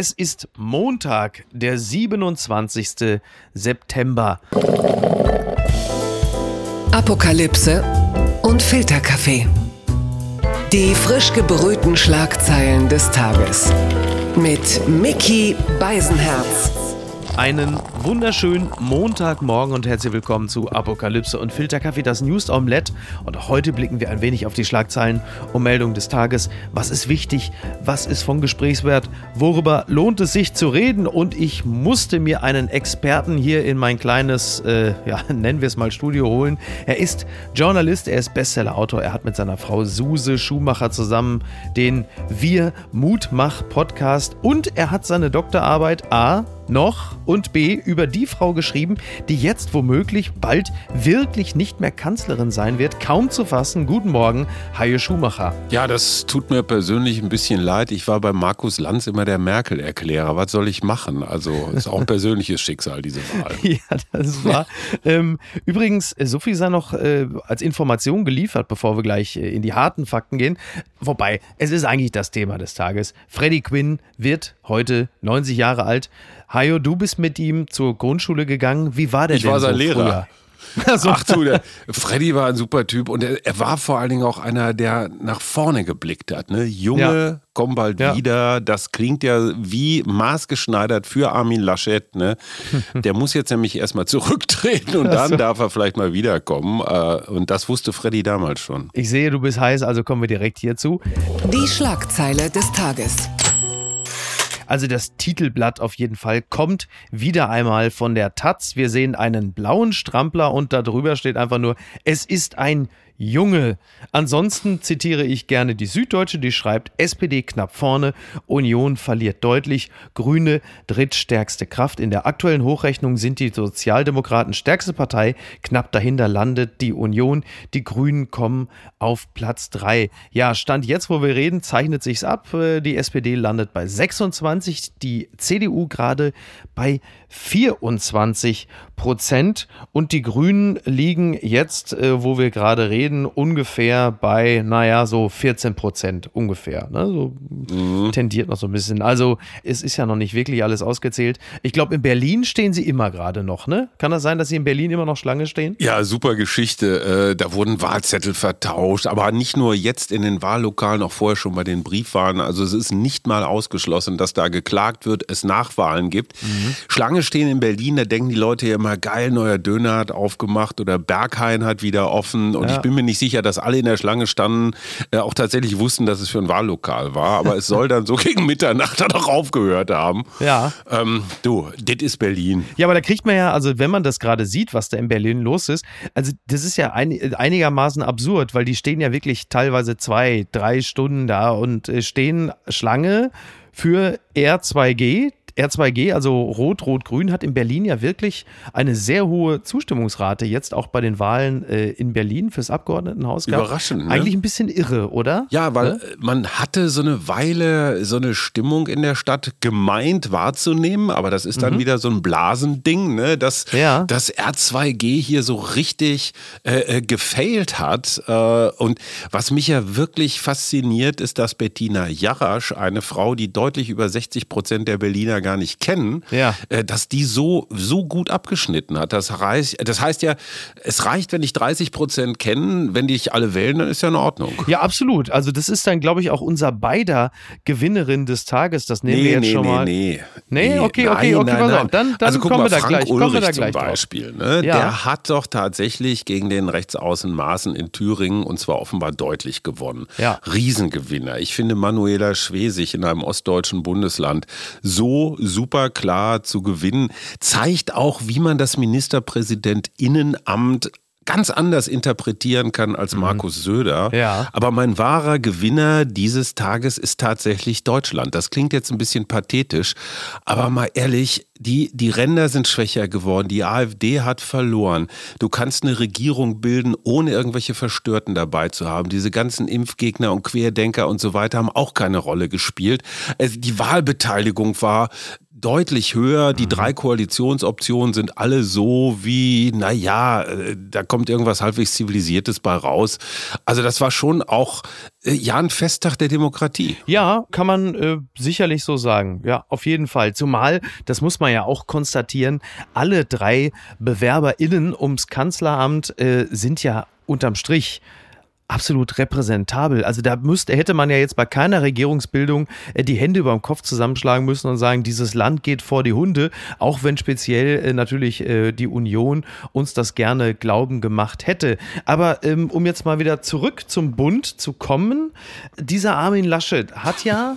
Es ist Montag, der 27. September. Apokalypse und Filterkaffee. Die frisch gebrühten Schlagzeilen des Tages. Mit Mickey Beisenherz. Einen wunderschönen Montagmorgen und herzlich willkommen zu Apokalypse und Filterkaffee, das News Omelette. Und heute blicken wir ein wenig auf die Schlagzeilen und Meldungen des Tages. Was ist wichtig? Was ist von Gesprächswert? Worüber lohnt es sich zu reden? Und ich musste mir einen Experten hier in mein kleines, äh, ja, nennen wir es mal Studio holen. Er ist Journalist, er ist Bestsellerautor. Er hat mit seiner Frau Suse Schumacher zusammen den Wir Mutmach Podcast und er hat seine Doktorarbeit A noch und B über die Frau geschrieben, die jetzt womöglich bald wirklich nicht mehr Kanzlerin sein wird. Kaum zu fassen. Guten Morgen, Haie Schumacher. Ja, das tut mir persönlich ein bisschen leid. Ich war bei Markus Lanz immer der Merkel-Erklärer. Was soll ich machen? Also ist auch ein persönliches Schicksal, diese Wahl. ja, das war. ähm, übrigens, so viel sei noch äh, als Information geliefert, bevor wir gleich äh, in die harten Fakten gehen. Wobei, es ist eigentlich das Thema des Tages. Freddie Quinn wird heute 90 Jahre alt. Hajo, du bist mit ihm zur Grundschule gegangen. Wie war der ich denn war sein so Lehrer. früher? Also, Ach du, der Freddy war ein super Typ und er, er, war vor allen Dingen auch einer, der nach vorne geblickt hat. Ne? Junge, ja. komm bald ja. wieder. Das klingt ja wie maßgeschneidert für Armin Laschet. Ne? Der muss jetzt nämlich erstmal zurücktreten und dann so. darf er vielleicht mal wiederkommen. Äh, und das wusste Freddy damals schon. Ich sehe, du bist heiß, also kommen wir direkt hierzu. Die Schlagzeile des Tages. Also das Titelblatt auf jeden Fall kommt wieder einmal von der Taz. Wir sehen einen blauen Strampler und darüber steht einfach nur, es ist ein Junge. Ansonsten zitiere ich gerne die Süddeutsche, die schreibt, SPD knapp vorne, Union verliert deutlich, Grüne drittstärkste Kraft. In der aktuellen Hochrechnung sind die Sozialdemokraten stärkste Partei, knapp dahinter landet die Union, die Grünen kommen auf Platz 3. Ja, Stand jetzt, wo wir reden, zeichnet sich's ab. Äh, die SPD landet bei 26, die CDU gerade bei 24 Prozent und die Grünen liegen jetzt, äh, wo wir gerade reden, ungefähr bei, naja, so 14 Prozent ungefähr. Ne? So mhm. tendiert noch so ein bisschen. Also es ist ja noch nicht wirklich alles ausgezählt. Ich glaube, in Berlin stehen sie immer gerade noch, ne? Kann das sein, dass sie in Berlin immer noch Schlange stehen? Ja, super Geschichte. Äh, da wurden Wahlzettel vertauscht, aber nicht nur jetzt in den Wahllokalen, auch vorher schon bei den Briefwahlen. Also es ist nicht mal ausgeschlossen, dass da geklagt wird, es Nachwahlen gibt. Mhm. Schlange stehen in Berlin, da denken die Leute ja immer, geil, neuer Döner hat aufgemacht oder Berghain hat wieder offen. Und ja. ich bin mir nicht sicher, dass alle in der Schlange standen, äh, auch tatsächlich wussten, dass es für ein Wahllokal war. Aber es soll dann so gegen Mitternacht dann auch aufgehört haben. Ja. Ähm, du, das ist Berlin. Ja, aber da kriegt man ja, also wenn man das gerade sieht, was da in Berlin los ist, also das ist ja ein, einigermaßen absurd, weil die stehen ja wirklich teilweise zwei, drei Stunden da und äh, stehen Schlange für R2G, R2G, also Rot-Rot-Grün, hat in Berlin ja wirklich eine sehr hohe Zustimmungsrate, jetzt auch bei den Wahlen äh, in Berlin fürs Abgeordnetenhaus. Gehabt. Überraschend. Ne? Eigentlich ein bisschen irre, oder? Ja, weil ne? man hatte so eine Weile so eine Stimmung in der Stadt gemeint wahrzunehmen, aber das ist dann mhm. wieder so ein Blasending, ne? dass ja. das R2G hier so richtig äh, äh, gefailt hat. Äh, und was mich ja wirklich fasziniert, ist, dass Bettina Jarasch, eine Frau, die deutlich über 60 Prozent der Berliner gar nicht kennen, ja. äh, dass die so, so gut abgeschnitten hat. Das heißt, das heißt ja, es reicht, wenn ich 30 Prozent kennen, wenn die ich alle wählen, dann ist ja in Ordnung. Ja, absolut. Also das ist dann, glaube ich, auch unser beider Gewinnerin des Tages. Das nehmen nee, wir jetzt nee, schon nee, mal. Nee, nee. Nee, okay, okay, okay, pass auf. Dann, dann also, kommen mal, wir da gleich. Ulrich kommen wir da gleich zum Beispiel, ne? ja. der hat doch tatsächlich gegen den Rechtsaußen Maaßen in Thüringen und zwar offenbar deutlich gewonnen. Ja. Riesengewinner. Ich finde Manuela Schwesig in einem ostdeutschen Bundesland so super klar zu gewinnen, zeigt auch, wie man das Ministerpräsidinnenamt ganz anders interpretieren kann als mhm. Markus Söder. Ja. Aber mein wahrer Gewinner dieses Tages ist tatsächlich Deutschland. Das klingt jetzt ein bisschen pathetisch, aber mal ehrlich, die, die Ränder sind schwächer geworden, die AfD hat verloren. Du kannst eine Regierung bilden, ohne irgendwelche Verstörten dabei zu haben. Diese ganzen Impfgegner und Querdenker und so weiter haben auch keine Rolle gespielt. Also die Wahlbeteiligung war deutlich höher. Die mhm. drei Koalitionsoptionen sind alle so wie, naja, äh, da kommt irgendwas halbwegs Zivilisiertes bei raus. Also das war schon auch äh, ja ein Festtag der Demokratie. Ja, kann man äh, sicherlich so sagen. Ja, auf jeden Fall. Zumal, das muss man ja auch konstatieren, alle drei BewerberInnen ums Kanzleramt äh, sind ja unterm Strich absolut repräsentabel. Also da müsste, hätte man ja jetzt bei keiner Regierungsbildung äh, die Hände über dem Kopf zusammenschlagen müssen und sagen, dieses Land geht vor die Hunde, auch wenn speziell äh, natürlich äh, die Union uns das gerne glauben gemacht hätte. Aber ähm, um jetzt mal wieder zurück zum Bund zu kommen, dieser Armin Laschet hat ja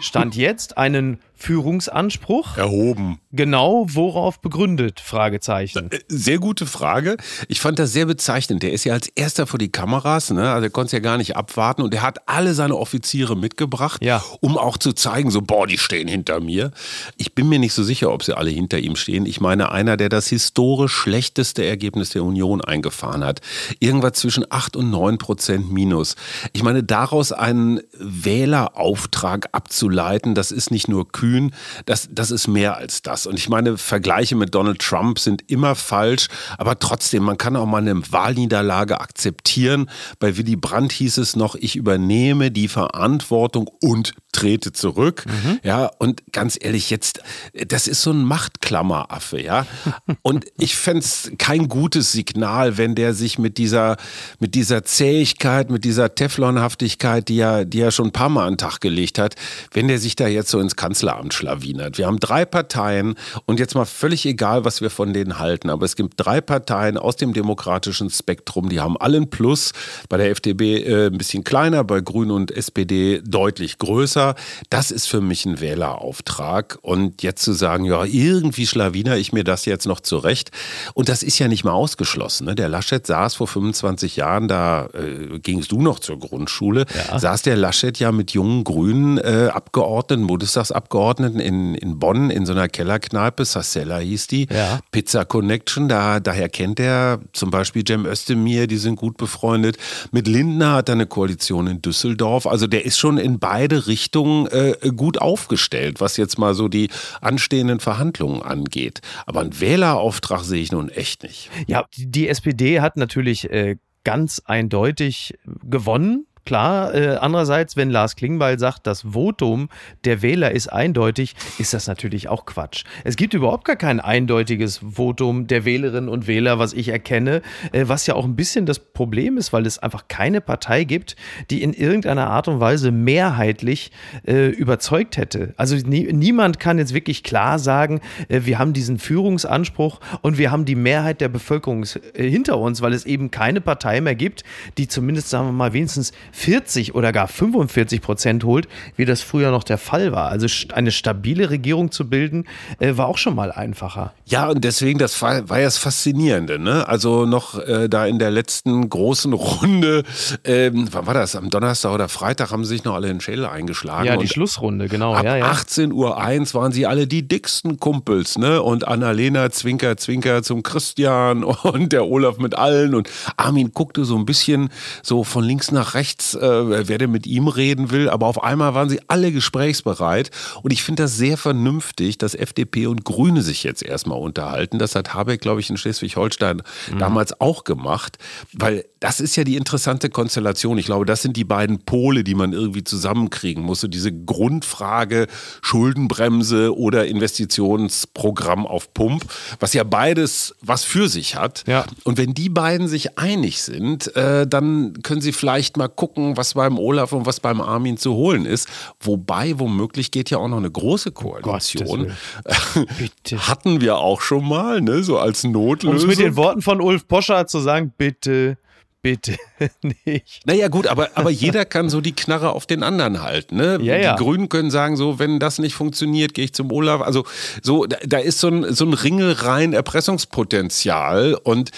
Stand jetzt einen Führungsanspruch? Erhoben. Genau, worauf begründet? Fragezeichen. Äh, sehr gute Frage. Ich fand das sehr bezeichnend. Der ist ja als erster vor die Kameras, ne? also er konnte es ja gar nicht abwarten und er hat alle seine Offiziere mitgebracht, ja. um auch zu zeigen, so, boah, die stehen hinter mir. Ich bin mir nicht so sicher, ob sie alle hinter ihm stehen. Ich meine, einer, der das historisch schlechteste Ergebnis der Union eingefahren hat. Irgendwas zwischen 8 und 9 Prozent minus. Ich meine, daraus einen Wählerauftrag abzuleiten, das ist nicht nur kühl, kühn, das, das ist mehr als das. Und ich meine, Vergleiche mit Donald Trump sind immer falsch, aber trotzdem, man kann auch mal eine Wahlniederlage akzeptieren. Bei Willy Brandt hieß es noch, ich übernehme die Verantwortung und trete zurück. Mhm. Ja, und ganz ehrlich, jetzt, das ist so ein Machtklammeraffe, ja. Und ich fände es kein gutes Signal, wenn der sich mit dieser, mit dieser Zähigkeit, mit dieser Teflonhaftigkeit, die er, die er schon ein paar Mal an den Tag gelegt hat, wenn der sich da jetzt so ins Kanzleramt schlawinert. Wir haben drei Parteien und jetzt mal völlig egal, was wir von denen halten, aber es gibt drei Parteien aus dem demokratischen Spektrum, die haben allen Plus. Bei der FDP äh, ein bisschen kleiner, bei Grünen und SPD deutlich größer. Das ist für mich ein Wählerauftrag. Und jetzt zu sagen, ja, irgendwie schlawiner ich mir das jetzt noch zurecht. Und das ist ja nicht mal ausgeschlossen. Ne? Der Laschet saß vor 25 Jahren, da äh, gingst du noch zur Grundschule, ja. saß der Laschet ja mit jungen grünen äh, Abgeordneten, Bundestagsabgeordneten in, in Bonn in so einer Kellerkneipe, Sassella hieß die, ja. Pizza Connection, da, daher kennt er zum Beispiel Cem Özdemir, die sind gut befreundet. Mit Lindner hat er eine Koalition in Düsseldorf. Also der ist schon in beide Richtungen Richtung äh, gut aufgestellt, was jetzt mal so die anstehenden Verhandlungen angeht. Aber einen Wählerauftrag sehe ich nun echt nicht. Ja, die SPD hat natürlich äh, ganz eindeutig gewonnen Klar, äh, andererseits, wenn Lars Klingbeil sagt, das Votum der Wähler ist eindeutig, ist das natürlich auch Quatsch. Es gibt überhaupt gar kein eindeutiges Votum der Wählerinnen und Wähler, was ich erkenne, äh, was ja auch ein bisschen das Problem ist, weil es einfach keine Partei gibt, die in irgendeiner Art und Weise mehrheitlich äh, überzeugt hätte. Also nie, niemand kann jetzt wirklich klar sagen, äh, wir haben diesen Führungsanspruch und wir haben die Mehrheit der Bevölkerung äh, hinter uns, weil es eben keine Partei mehr gibt, die zumindest, sagen wir mal, wenigstens 40 oder gar 45 Prozent holt, wie das früher noch der Fall war. Also eine stabile Regierung zu bilden, äh, war auch schon mal einfacher. Ja, und deswegen, das war, war ja das Faszinierende. Ne? Also noch äh, da in der letzten großen Runde, ähm, wann war das? Am Donnerstag oder Freitag haben sie sich noch alle in den Schädel eingeschlagen. Ja, die Schlussrunde, genau. Ab ja, ja. 18.01 Uhr waren sie alle die dicksten Kumpels. Ne? Und Annalena Zwinker, Zwinker zum Christian und der Olaf mit allen. Und Armin guckte so ein bisschen so von links nach rechts äh, wer denn mit ihm reden will, aber auf einmal waren sie alle gesprächsbereit und ich finde das sehr vernünftig, dass FDP und Grüne sich jetzt erstmal unterhalten. Das hat Habeck, glaube ich, in Schleswig-Holstein mhm. damals auch gemacht, weil das ist ja die interessante Konstellation. Ich glaube, das sind die beiden Pole, die man irgendwie zusammenkriegen muss. So diese Grundfrage Schuldenbremse oder Investitionsprogramm auf Pump, was ja beides was für sich hat. Ja. Und wenn die beiden sich einig sind, äh, dann können sie vielleicht mal gucken, gucken, was beim Olaf und was beim Armin zu holen ist. Wobei, womöglich geht ja auch noch eine große Koalition. Hatten wir auch schon mal, ne? so als Notlösung. Um es mit den Worten von Ulf Poscher zu sagen, bitte bitte nicht. Naja, gut, aber, aber jeder kann so die Knarre auf den anderen halten. Ne? Ja, ja. Die Grünen können sagen, so, wenn das nicht funktioniert, gehe ich zum Olaf. Also, so, da, da ist so ein, so ein Ringelrein Erpressungspotenzial und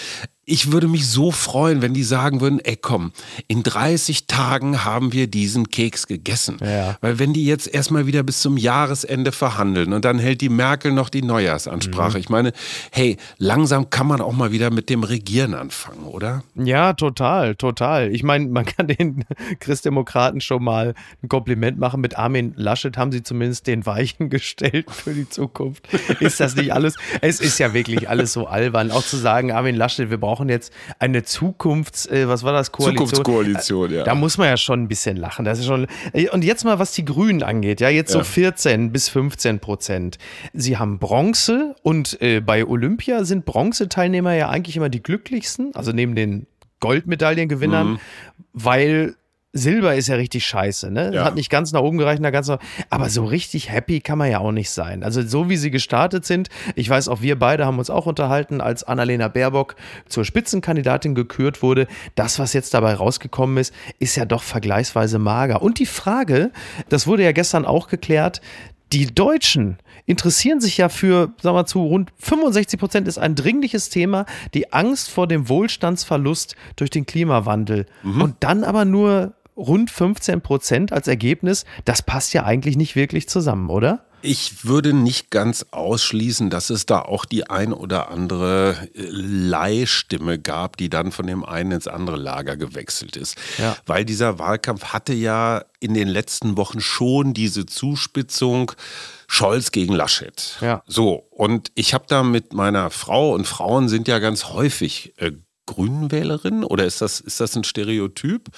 ich würde mich so freuen, wenn die sagen würden, ey komm, in 30 Tagen haben wir diesen Keks gegessen. Ja. Weil wenn die jetzt erstmal wieder bis zum Jahresende verhandeln und dann hält die Merkel noch die Neujahrsansprache. Mhm. Ich meine, hey, langsam kann man auch mal wieder mit dem Regieren anfangen, oder? Ja, total, total. Ich meine, man kann den Christdemokraten schon mal ein Kompliment machen. Mit Armin Laschet haben sie zumindest den Weichen gestellt für die Zukunft. Ist das nicht alles? Es ist ja wirklich alles so albern. Auch zu sagen, Armin Laschet, wir brauchen brauchen jetzt eine Zukunfts, äh, was war das, Koalition? Zukunftskoalition, ja. Da muss man ja schon ein bisschen lachen. Das ist schon, äh, und jetzt mal, was die Grünen angeht, ja, jetzt ja. so 14 bis 15 Prozent. Sie haben Bronze und äh, bei Olympia sind Bronzeteilnehmer ja eigentlich immer die glücklichsten, also neben den Goldmedaillengewinnern, mhm. weil Silber ist ja richtig scheiße, ne? Ja. Hat nicht ganz nach oben gereicht, ganz nach, aber so richtig happy kann man ja auch nicht sein. Also so wie sie gestartet sind, ich weiß auch wir beide haben uns auch unterhalten, als Annalena Baerbock zur Spitzenkandidatin gekürt wurde, das was jetzt dabei rausgekommen ist, ist ja doch vergleichsweise mager. Und die Frage, das wurde ja gestern auch geklärt, die Deutschen interessieren sich ja für, sagen wir zu, rund 65 Prozent ist ein dringliches Thema, die Angst vor dem Wohlstandsverlust durch den Klimawandel. Mhm. Und dann aber nur rund 15 Prozent als Ergebnis, das passt ja eigentlich nicht wirklich zusammen, oder? Ich würde nicht ganz ausschließen, dass es da auch die ein oder andere äh, Leihstimme gab, die dann von dem einen ins andere Lager gewechselt ist. Ja. Weil dieser Wahlkampf hatte ja in den letzten Wochen schon diese Zuspitzung Scholz gegen Laschet. Ja. So, und ich habe da mit meiner Frau und Frauen sind ja ganz häufig äh, Grünenwählerin oder ist das, ist das ein Stereotyp?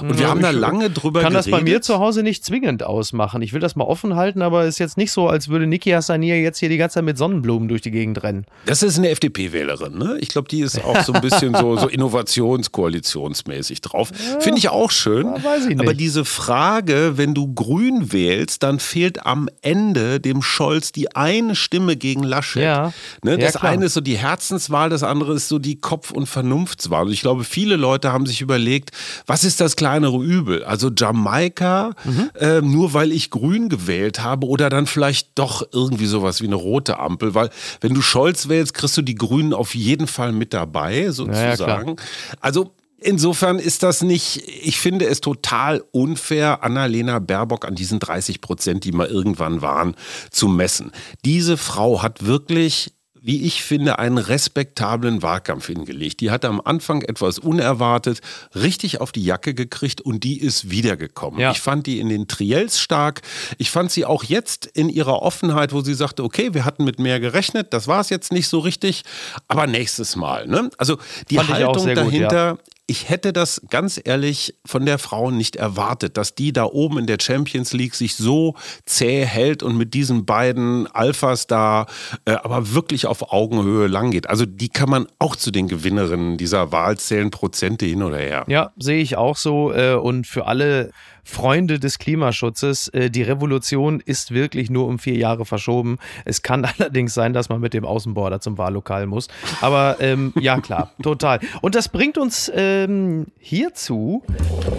Und wir ja, haben da lange drüber geredet. Kann das bei mir zu Hause nicht zwingend ausmachen. Ich will das mal offen halten, aber es ist jetzt nicht so, als würde Niki Hassanier jetzt hier die ganze Zeit mit Sonnenblumen durch die Gegend rennen. Das ist eine FDP-Wählerin, ne? Ich glaube, die ist auch so ein bisschen so, so innovationskoalitionsmäßig drauf. Ja, Finde ich auch schön. Weiß ich nicht. Aber diese Frage, wenn du grün wählst, dann fehlt am Ende dem Scholz die eine Stimme gegen Laschet. Ja. Ne? Das eine ist so die Herzenswahl, das andere ist so die Kopf- und Vernunft Vernunftswahl. Und ich glaube, viele Leute haben sich überlegt, was ist das kleinere Übel? Also Jamaika, mhm. äh, nur weil ich grün gewählt habe oder dann vielleicht doch irgendwie sowas wie eine rote Ampel, weil wenn du Scholz wählst, kriegst du die Grünen auf jeden Fall mit dabei, sozusagen. Ja, also Insofern ist das nicht, ich finde es total unfair, Annalena Baerbock an diesen 30 Prozent, die mal irgendwann waren, zu messen. Diese Frau hat wirklich wie ich finde, einen respektablen Wahlkampf hingelegt. Die hat am Anfang etwas unerwartet richtig auf die Jacke gekriegt und die ist wiedergekommen. Ja. Ich fand die in den Triels stark. Ich fand sie auch jetzt in ihrer Offenheit, wo sie sagte, okay, wir hatten mit mehr gerechnet, das war es jetzt nicht so richtig, aber nächstes Mal. Ne? Also die fand Haltung dahinter, gut, ja ich hätte das ganz ehrlich von der Frau nicht erwartet, dass die da oben in der Champions League sich so zäh hält und mit diesen beiden Alphas da äh, aber wirklich auf Augenhöhe langgeht. Also die kann man auch zu den Gewinnerinnen dieser Wahl zählen, Prozente hin oder her. Ja, sehe ich auch so. Äh, und für alle Freunde des Klimaschutzes, äh, die Revolution ist wirklich nur um vier Jahre verschoben. Es kann allerdings sein, dass man mit dem Außenborder zum Wahllokal muss. Aber ähm, ja, klar, total. Und das bringt uns ähm, hierzu.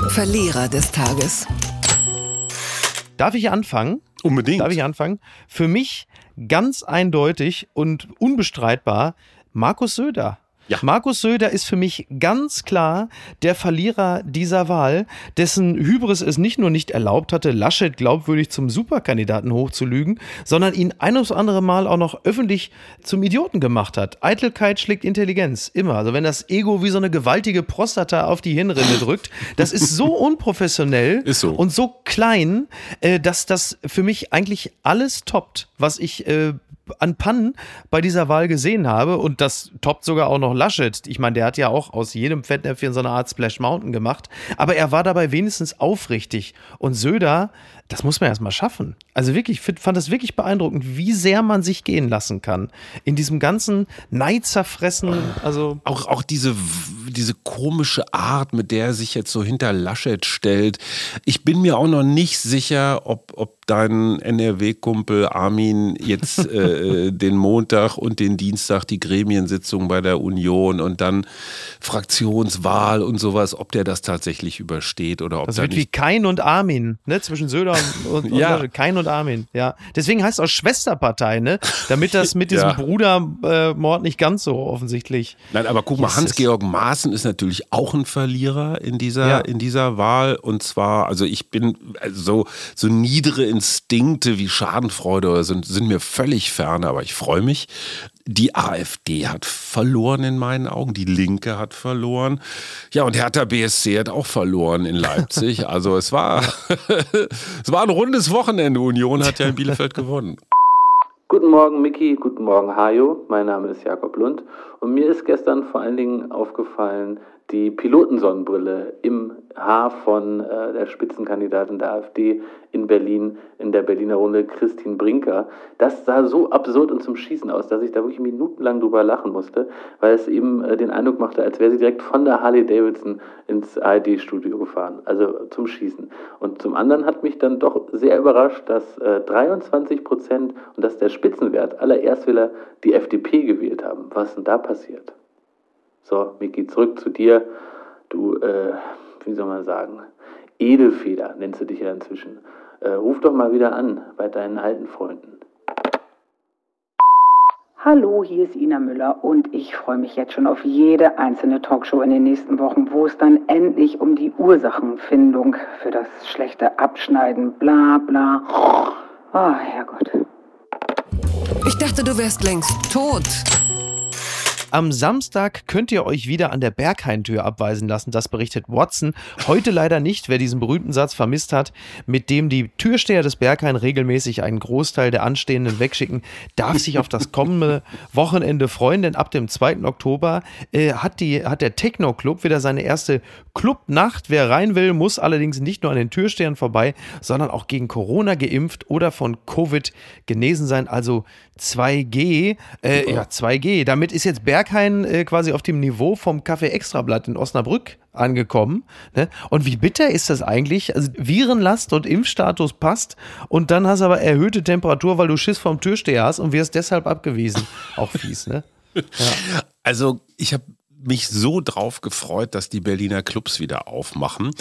Verlierer des Tages. Darf ich anfangen? Unbedingt. Darf ich anfangen? Für mich ganz eindeutig und unbestreitbar Markus Söder. Ja. Markus Söder ist für mich ganz klar der Verlierer dieser Wahl, dessen Hybris es nicht nur nicht erlaubt hatte, Laschet glaubwürdig zum Superkandidaten hochzulügen, sondern ihn ein ums andere Mal auch noch öffentlich zum Idioten gemacht hat. Eitelkeit schlägt Intelligenz, immer. Also wenn das Ego wie so eine gewaltige Prostata auf die Hirnrinde drückt, das ist so unprofessionell ist so. und so klein, äh, dass das für mich eigentlich alles toppt, was ich äh, an Pannen bei dieser Wahl gesehen habe. Und das toppt sogar auch noch Laschet. Ich meine, der hat ja auch aus jedem Fettnäpfchen so eine Art Splash Mountain gemacht, aber er war dabei wenigstens aufrichtig. Und Söder, das muss man erstmal schaffen. Also wirklich, ich fand das wirklich beeindruckend, wie sehr man sich gehen lassen kann in diesem ganzen Neidzerfressen, also auch auch diese diese komische Art, mit der er sich jetzt so hinter Laschet stellt. Ich bin mir auch noch nicht sicher, ob ob dein NRW-Kumpel Armin jetzt äh, den Montag und den Dienstag die Gremiensitzung bei der Union und dann Fraktionswahl und sowas, ob der das tatsächlich übersteht oder ob das wird wie Kain und Armin, ne? Zwischen Söder und, und, ja. und Kain und Armin, ja. Deswegen heißt es auch Schwesterpartei, ne? Damit das mit diesem ja. Brudermord nicht ganz so offensichtlich. Nein, aber guck mal, Hans-Georg Maaßen ist natürlich auch ein Verlierer in dieser, ja. in dieser Wahl. Und zwar, also ich bin so, so niedere Instinkte wie Schadenfreude sind, sind mir völlig fern, aber ich freue mich. Die AfD hat verloren in meinen Augen, die Linke hat verloren. Ja, und Hertha BSC hat auch verloren in Leipzig. Also es war, es war ein rundes Wochenende. Union hat ja in Bielefeld gewonnen. Guten Morgen, Miki. Guten Morgen, Hajo. Mein Name ist Jakob Lund. Und mir ist gestern vor allen Dingen aufgefallen, die Pilotensonnenbrille im Haar von äh, der Spitzenkandidatin der AfD in Berlin, in der Berliner Runde, Christine Brinker. Das sah so absurd und zum Schießen aus, dass ich da wirklich minutenlang drüber lachen musste, weil es eben äh, den Eindruck machte, als wäre sie direkt von der Harley Davidson ins ARD-Studio gefahren, also zum Schießen. Und zum anderen hat mich dann doch sehr überrascht, dass äh, 23 Prozent, und das ist der Spitzenwert aller Erstwähler, die FDP gewählt haben. Was ist denn da passiert? So, Miki, zurück zu dir. Du, äh, wie soll man sagen, Edelfeder nennst du dich ja inzwischen. Äh, ruf doch mal wieder an bei deinen alten Freunden. Hallo, hier ist Ina Müller und ich freue mich jetzt schon auf jede einzelne Talkshow in den nächsten Wochen, wo es dann endlich um die Ursachenfindung für das schlechte Abschneiden, bla bla. Oh, Herrgott. Ich dachte, du wärst längst tot. Am Samstag könnt ihr euch wieder an der Berghain-Tür abweisen lassen, das berichtet Watson. Heute leider nicht, wer diesen berühmten Satz vermisst hat, mit dem die Türsteher des Berghain regelmäßig einen Großteil der Anstehenden wegschicken, darf sich auf das kommende Wochenende freuen, denn ab dem 2. Oktober äh, hat, die, hat der Techno-Club wieder seine erste Clubnacht. Wer rein will, muss allerdings nicht nur an den Türstehern vorbei, sondern auch gegen Corona geimpft oder von Covid genesen sein, also 2G. Äh, ja, 2G. Damit ist jetzt Berghain äh, quasi auf dem Niveau vom Kaffee Extrablatt in Osnabrück angekommen. Ne? Und wie bitter ist das eigentlich? Also Virenlast und Impfstatus passt und dann hast du aber erhöhte Temperatur, weil du Schiss vom Türsteher hast und wirst deshalb abgewiesen. Auch fies, ne? Ja. Also ich habe mich so drauf gefreut, dass die Berliner Clubs wieder aufmachen.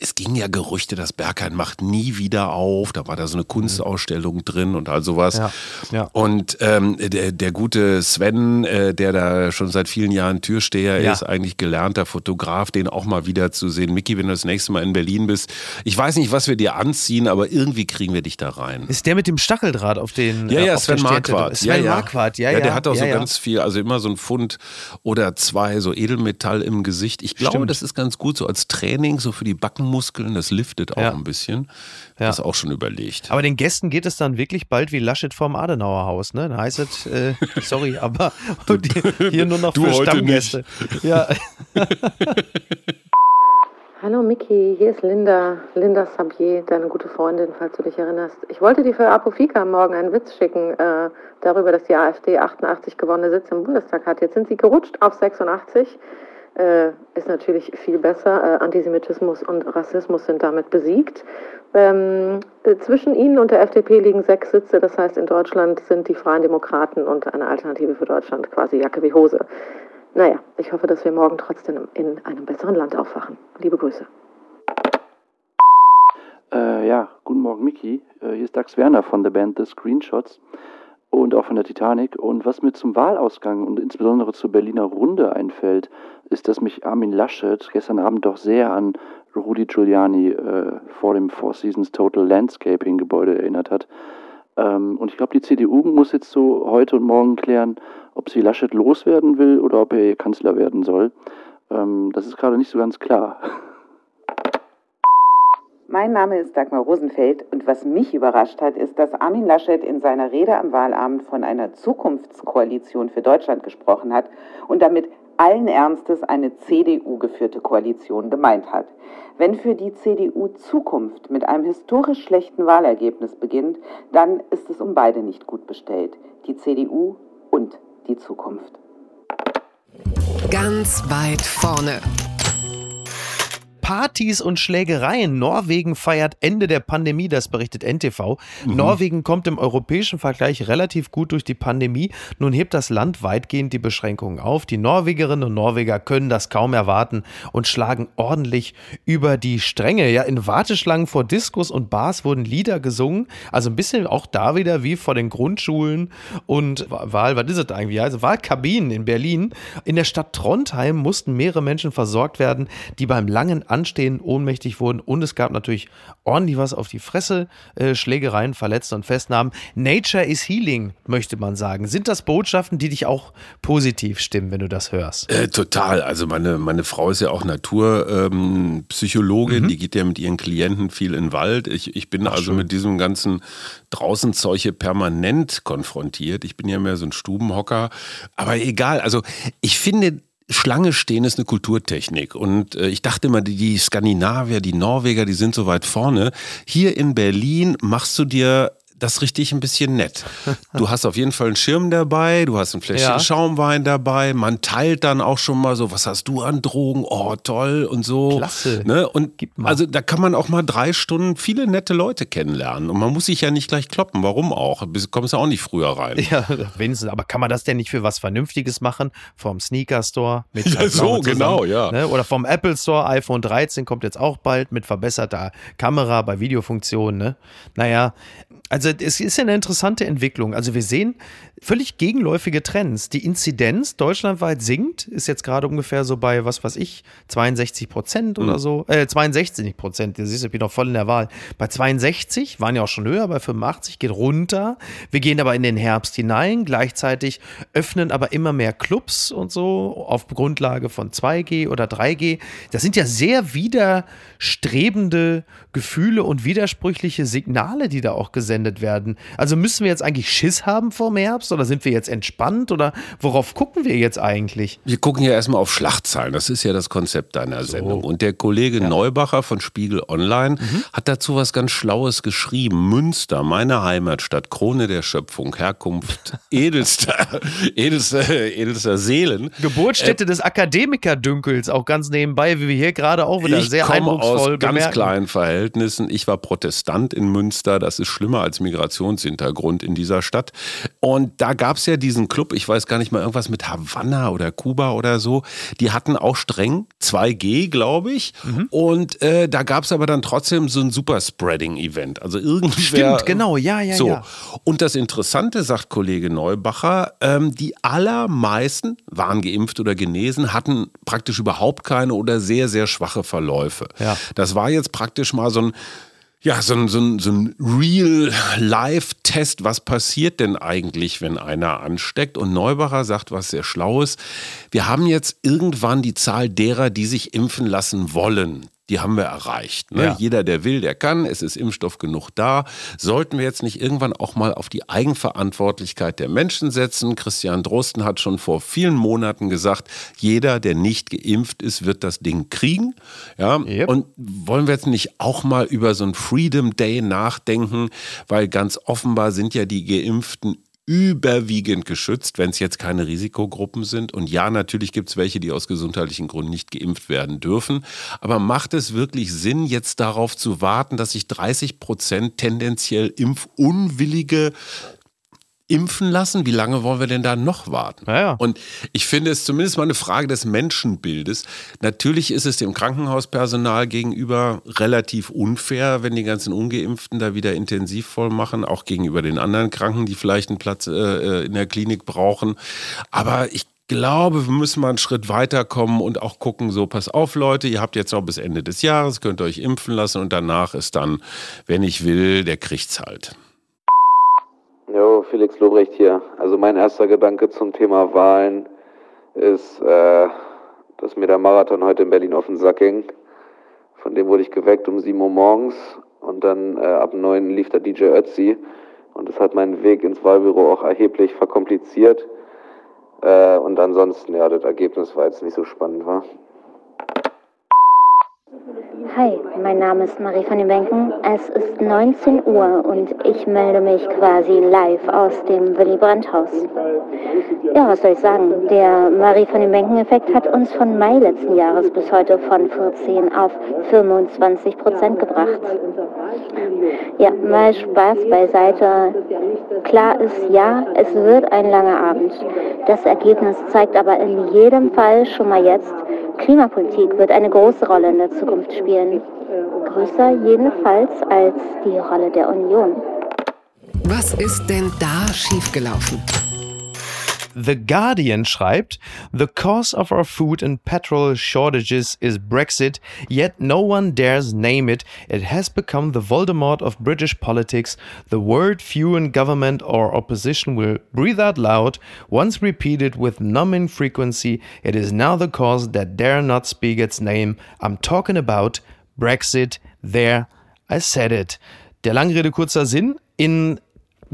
Es ging ja Gerüchte, dass Berghain macht nie wieder auf. Da war da so eine Kunstausstellung drin und all sowas. Ja, ja. Und ähm, der, der gute Sven, äh, der da schon seit vielen Jahren Türsteher ja. ist, eigentlich gelernter Fotograf, den auch mal wieder zu sehen. Micky, wenn du das nächste Mal in Berlin bist, ich weiß nicht, was wir dir anziehen, aber irgendwie kriegen wir dich da rein. Ist der mit dem Stacheldraht auf den Ja, ja, äh, Sven Marquardt. Sven ja, Marquardt, ja, ja. Ja, der hat auch so ganz viel, also immer so ein Pfund oder zwei so Edelmetall im Gesicht. Ich glaube, Stimmt. das ist ganz gut so als Training, so für die Backenmuskeln. Das liftet auch ja. ein bisschen. Ja. Das ist auch schon überlegt. Aber den Gästen geht es dann wirklich bald wie Laschet vorm Adenauer Haus. Ne? Dann heißt es, äh, sorry, aber hier nur noch du für Stammgäste. Nicht. Ja. Hallo Miki, hier ist Linda, Linda Sabier, deine gute Freundin, falls du dich erinnerst. Ich wollte dir für Apofika morgen einen Witz schicken äh, darüber, dass die AfD 88 gewonnene Sitze im Bundestag hat. Jetzt sind sie gerutscht auf 86. Äh, ist natürlich viel besser. Äh, Antisemitismus und Rassismus sind damit besiegt. Ähm, äh, zwischen ihnen und der FDP liegen sechs Sitze. Das heißt, in Deutschland sind die Freien Demokraten und eine Alternative für Deutschland quasi Jacke wie Hose. Naja, ich hoffe, dass wir morgen trotzdem in einem besseren Land aufwachen. Liebe Grüße. Äh, ja, guten Morgen, Miki. Äh, hier ist Dax Werner von der Band The Screenshots und auch von der Titanic. Und was mir zum Wahlausgang und insbesondere zur Berliner Runde einfällt, ist, dass mich Armin Laschet gestern Abend doch sehr an Rudi Giuliani äh, vor dem Four Seasons Total Landscaping Gebäude erinnert hat. Ähm, und ich glaube, die CDU muss jetzt so heute und morgen klären, ob sie Laschet loswerden will oder ob er ihr Kanzler werden soll. Ähm, das ist gerade nicht so ganz klar. Mein Name ist Dagmar Rosenfeld und was mich überrascht hat, ist, dass Armin Laschet in seiner Rede am Wahlabend von einer Zukunftskoalition für Deutschland gesprochen hat und damit allen Ernstes eine CDU-geführte Koalition gemeint hat. Wenn für die CDU Zukunft mit einem historisch schlechten Wahlergebnis beginnt, dann ist es um beide nicht gut bestellt. Die CDU und die Zukunft. Ganz weit vorne. Partys und Schlägereien. Norwegen feiert Ende der Pandemie, das berichtet NTV. Mhm. Norwegen kommt im europäischen Vergleich relativ gut durch die Pandemie. Nun hebt das Land weitgehend die Beschränkungen auf. Die Norwegerinnen und Norweger können das kaum erwarten und schlagen ordentlich über die Stränge. Ja, in Warteschlangen vor Diskos und Bars wurden Lieder gesungen. Also ein bisschen auch da wieder wie vor den Grundschulen und Wahl, was ist das eigentlich? Also Wahlkabinen in Berlin. In der Stadt Trondheim mussten mehrere Menschen versorgt werden, die beim langen Anstehen ohnmächtig wurden. Und es gab natürlich ordentlich was auf die Fresse, äh, Schlägereien, Verletzte und Festnahmen. Nature is healing, möchte man sagen. Sind das Botschaften, die dich auch positiv stimmen, wenn du das hörst? Äh, total. Also meine, meine Frau ist ja auch Naturpsychologin, ähm, mhm. die geht ja mit ihren Klienten viel in den Wald. Ich, ich bin Ach, also schön. mit diesem ganzen Draußenzeug hier permanent konfrontiert. Ich bin ja mehr so ein Stubenhocker. Aber egal, also ich finde, Schlange stehen ist eine Kulturtechnik. Und äh, ich dachte immer, die, die Skandinavier, die Norweger, die sind so weit vorne. Hier in Berlin machst du dir das richtig ein bisschen nett. Du hast auf jeden Fall einen Schirm dabei, du hast ein Fläschchen ja. Schaumwein dabei, man teilt dann auch schon mal so, was hast du an Drogen? Oh, toll und so. Klasse. Ne? Und also da kann man auch mal drei Stunden viele nette Leute kennenlernen. Und man muss sich ja nicht gleich kloppen. Warum auch? Du kommst ja auch nicht früher rein. Ja, wenigstens. Aber kann man das denn nicht für was Vernünftiges machen? Vom Sneaker Store mit Ja, so, genau, ja. Ne? Oder vom Apple Store, iPhone 13 kommt jetzt auch bald mit verbesserter Kamera bei Videofunktionen. Ne? Naja, also es ist ja eine interessante Entwicklung. Also wir sehen völlig gegenläufige Trends. Die Inzidenz deutschlandweit sinkt, ist jetzt gerade ungefähr so bei, was weiß ich, 62 Prozent oder mhm. so. Äh, 62 Prozent, das ist ja noch voll in der Wahl. Bei 62, waren ja auch schon höher, bei 85 geht runter. Wir gehen aber in den Herbst hinein. Gleichzeitig öffnen aber immer mehr Clubs und so auf Grundlage von 2G oder 3G. Das sind ja sehr widerstrebende Gefühle und widersprüchliche Signale, die da auch gesendet werden. Also müssen wir jetzt eigentlich Schiss haben vor dem Herbst? Oder sind wir jetzt entspannt oder worauf gucken wir jetzt eigentlich? Wir gucken ja erstmal auf Schlachtzahlen. Das ist ja das Konzept deiner so. Sendung. Und der Kollege ja. Neubacher von Spiegel Online mhm. hat dazu was ganz Schlaues geschrieben. Münster, meine Heimatstadt, Krone der Schöpfung, Herkunft edelster, edelster, edelster Seelen. Geburtsstätte äh, des Akademikerdünkels, auch ganz nebenbei, wie wir hier gerade auch wieder ich sehr eindrucksvoll aus ganz kleinen Verhältnissen. Ich war Protestant in Münster. Das ist schlimmer als Migrationshintergrund in dieser Stadt. Und da gab es ja diesen Club, ich weiß gar nicht mal, irgendwas mit Havanna oder Kuba oder so. Die hatten auch streng 2G, glaube ich. Mhm. Und äh, da gab es aber dann trotzdem so ein Superspreading-Event. Also irgendwie. Stimmt, genau, ja, ja, so. ja. Und das Interessante, sagt Kollege Neubacher, ähm, die allermeisten waren geimpft oder genesen, hatten praktisch überhaupt keine oder sehr, sehr schwache Verläufe. Ja. Das war jetzt praktisch mal so ein ja, so ein, so ein, so ein Real-Life-Test. Was passiert denn eigentlich, wenn einer ansteckt? Und Neubacher sagt was sehr Schlaues. Wir haben jetzt irgendwann die Zahl derer, die sich impfen lassen wollen die haben wir erreicht. Ne? Ja. Jeder, der will, der kann. Es ist Impfstoff genug da. Sollten wir jetzt nicht irgendwann auch mal auf die Eigenverantwortlichkeit der Menschen setzen? Christian Drosten hat schon vor vielen Monaten gesagt, jeder, der nicht geimpft ist, wird das Ding kriegen. Ja? Yep. Und wollen wir jetzt nicht auch mal über so ein Freedom Day nachdenken? Weil ganz offenbar sind ja die Geimpften überwiegend geschützt, wenn es jetzt keine Risikogruppen sind. Und ja, natürlich gibt es welche, die aus gesundheitlichen Gründen nicht geimpft werden dürfen. Aber macht es wirklich Sinn, jetzt darauf zu warten, dass sich 30 Prozent tendenziell impfunwillige impfen lassen? Wie lange wollen wir denn da noch warten? Ja, ja. Und ich finde es zumindest mal eine Frage des Menschenbildes. Natürlich ist es dem Krankenhauspersonal gegenüber relativ unfair, wenn die ganzen Ungeimpften da wieder intensiv voll machen, auch gegenüber den anderen Kranken, die vielleicht einen Platz äh, in der Klinik brauchen. Aber ich glaube, wir müssen mal einen Schritt weiterkommen und auch gucken, so pass auf Leute, ihr habt jetzt noch bis Ende des Jahres, könnt ihr euch impfen lassen und danach ist dann, wenn ich will, der kriegt's halt. Jo, Felix Lobrecht hier. Also mein erster Gedanke zum Thema Wahlen ist, äh, dass mir der Marathon heute in Berlin auf den Sack ging. Von dem wurde ich geweckt um 7 Uhr morgens und dann äh, ab 9 lief der DJ Ötzi und das hat meinen Weg ins Wahlbüro auch erheblich verkompliziert. Äh, und ansonsten, ja, das Ergebnis war jetzt nicht so spannend, war. Hi, mein Name ist Marie van den Benken. Es ist 19 Uhr und ich melde mich quasi live aus dem Willy Brandt-Haus. Ja, was soll ich sagen? Der Marie van den Benken-Effekt hat uns von Mai letzten Jahres bis heute von 14 auf 25 Prozent gebracht. Ja, mal Spaß beiseite. Klar ist ja, es wird ein langer Abend. Das Ergebnis zeigt aber in jedem Fall schon mal jetzt, Klimapolitik wird eine große Rolle in der Zukunft spielen. Größer jedenfalls als die Rolle der Union. Was ist denn da schiefgelaufen? The Guardian schreibt, The cause of our food and petrol shortages is Brexit, yet no one dares name it. It has become the Voldemort of British politics. The word few in government or opposition will breathe out loud. Once repeated with numbing frequency, it is now the cause that dare not speak its name. I'm talking about Brexit. There, I said it. Der Langrede kurzer Sinn. In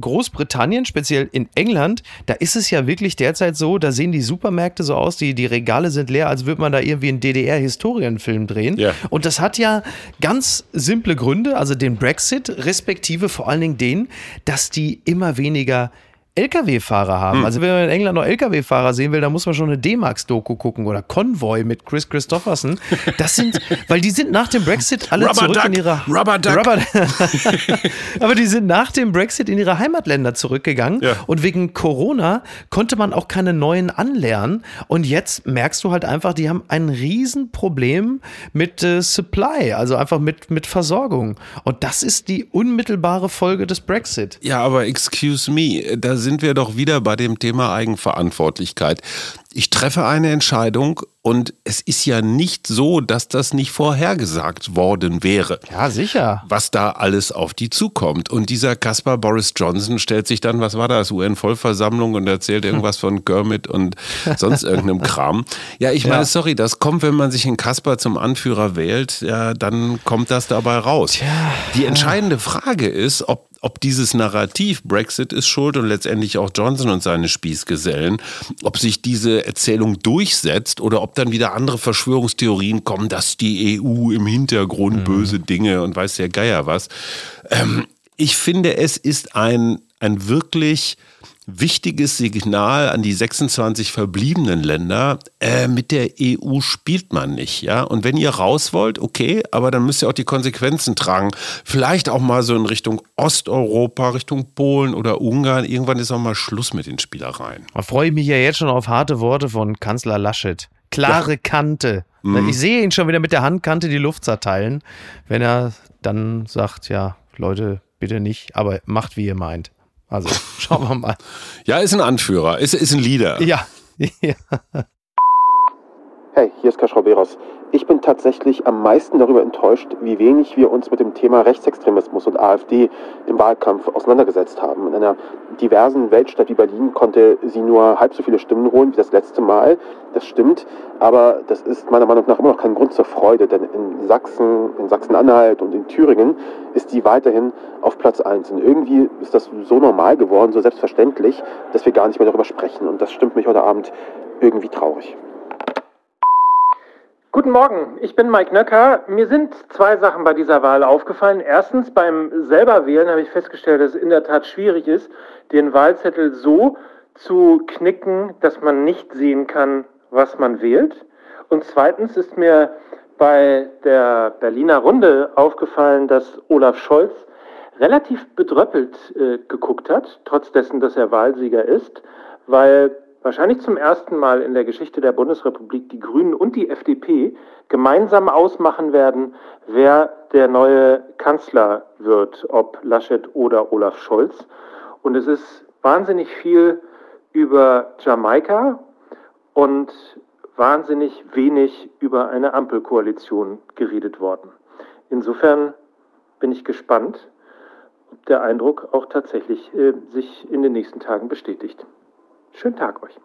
Großbritannien, speziell in England, da ist es ja wirklich derzeit so, da sehen die Supermärkte so aus, die, die Regale sind leer, als würde man da irgendwie einen DDR-Historienfilm drehen. Ja. Und das hat ja ganz simple Gründe, also den Brexit, respektive vor allen Dingen den, dass die immer weniger Lkw-Fahrer haben. Hm. Also wenn man in England noch Lkw-Fahrer sehen will, dann muss man schon eine D-Max-Doku gucken oder Convoy mit Chris Christopherson. Das sind, weil die sind nach dem Brexit alle Rubber zurück Duck, in ihre Rubber Duck. Rubber, aber die sind nach dem Brexit in ihre Heimatländer zurückgegangen ja. und wegen Corona konnte man auch keine neuen anlernen und jetzt merkst du halt einfach, die haben ein Riesenproblem mit äh, Supply, also einfach mit, mit Versorgung und das ist die unmittelbare Folge des Brexit. Ja, aber excuse me, da sind wir doch wieder bei dem Thema Eigenverantwortlichkeit. Ich treffe eine Entscheidung und es ist ja nicht so, dass das nicht vorhergesagt worden wäre. Ja, sicher. Was da alles auf die zukommt. Und dieser Kaspar Boris Johnson stellt sich dann, was war das, UN-Vollversammlung und erzählt irgendwas von Kermit und sonst irgendeinem Kram. Ja, ich meine, ja. sorry, das kommt, wenn man sich einen Kaspar zum Anführer wählt, ja, dann kommt das dabei raus. Tja. Die entscheidende Frage ist, ob ob dieses Narrativ Brexit ist schuld und letztendlich auch Johnson und seine Spießgesellen, ob sich diese Erzählung durchsetzt oder ob dann wieder andere Verschwörungstheorien kommen, dass die EU im Hintergrund mhm. böse Dinge und weiß der Geier was. Ähm, ich finde, es ist ein, ein wirklich wichtiges Signal an die 26 verbliebenen Länder. Äh, mit der EU spielt man nicht, ja. Und wenn ihr raus wollt, okay, aber dann müsst ihr auch die Konsequenzen tragen. Vielleicht auch mal so in Richtung Osteuropa, Richtung Polen oder Ungarn. Irgendwann ist auch mal Schluss mit den Spielereien. Da freue ich mich ja jetzt schon auf harte Worte von Kanzler Laschet. Klare ja. Kante. Mhm. Ich sehe ihn schon wieder mit der Handkante die Luft zerteilen, wenn er dann sagt, ja, Leute, bitte nicht, aber macht, wie ihr meint. Also schauen wir mal. ja, ist ein Anführer, ist, ist ein Leader. Ja. ja. Hey, hier ist Kaschrauberos. Ich bin tatsächlich am meisten darüber enttäuscht, wie wenig wir uns mit dem Thema Rechtsextremismus und AfD im Wahlkampf auseinandergesetzt haben. In einer diversen Weltstadt wie Berlin konnte sie nur halb so viele Stimmen holen wie das letzte Mal. Das stimmt, aber das ist meiner Meinung nach immer noch kein Grund zur Freude, denn in Sachsen, in Sachsen-Anhalt und in Thüringen ist sie weiterhin auf Platz 1. Und irgendwie ist das so normal geworden, so selbstverständlich, dass wir gar nicht mehr darüber sprechen. Und das stimmt mich heute Abend irgendwie traurig. Guten Morgen, ich bin Mike Nöcker. Mir sind zwei Sachen bei dieser Wahl aufgefallen. Erstens, beim selber wählen habe ich festgestellt, dass es in der Tat schwierig ist, den Wahlzettel so zu knicken, dass man nicht sehen kann, was man wählt. Und zweitens ist mir bei der Berliner Runde aufgefallen, dass Olaf Scholz relativ bedröppelt äh, geguckt hat, trotz dessen, dass er Wahlsieger ist, weil wahrscheinlich zum ersten Mal in der Geschichte der Bundesrepublik die Grünen und die FDP gemeinsam ausmachen werden, wer der neue Kanzler wird, ob Laschet oder Olaf Scholz. Und es ist wahnsinnig viel über Jamaika und wahnsinnig wenig über eine Ampelkoalition geredet worden. Insofern bin ich gespannt, ob der Eindruck auch tatsächlich äh, sich in den nächsten Tagen bestätigt. Schönen Tag euch.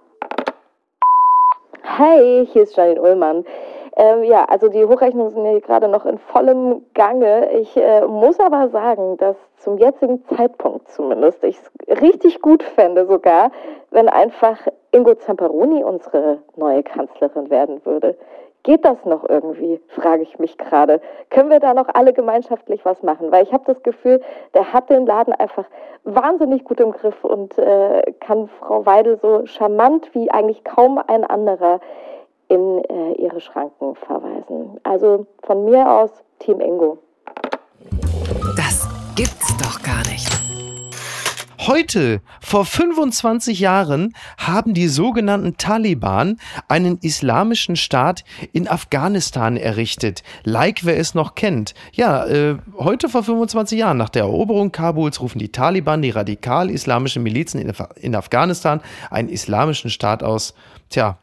Hey, hier ist Janine Ullmann. Ähm, ja, also die Hochrechnungen sind ja gerade noch in vollem Gange. Ich äh, muss aber sagen, dass zum jetzigen Zeitpunkt zumindest ich es richtig gut fände sogar, wenn einfach Ingo Zamperoni unsere neue Kanzlerin werden würde. Geht das noch irgendwie, frage ich mich gerade. Können wir da noch alle gemeinschaftlich was machen? Weil ich habe das Gefühl, der hat den Laden einfach wahnsinnig gut im Griff und äh, kann Frau Weidel so charmant wie eigentlich kaum ein anderer in äh, ihre Schranken verweisen. Also von mir aus Team Ingo. Das gibt's doch gar nicht. Heute, vor 25 Jahren, haben die sogenannten Taliban einen islamischen Staat in Afghanistan errichtet. Like, wer es noch kennt. Ja, äh, heute vor 25 Jahren, nach der Eroberung Kabuls, rufen die Taliban, die radikal-islamischen Milizen in, in Afghanistan, einen islamischen Staat aus. Tja,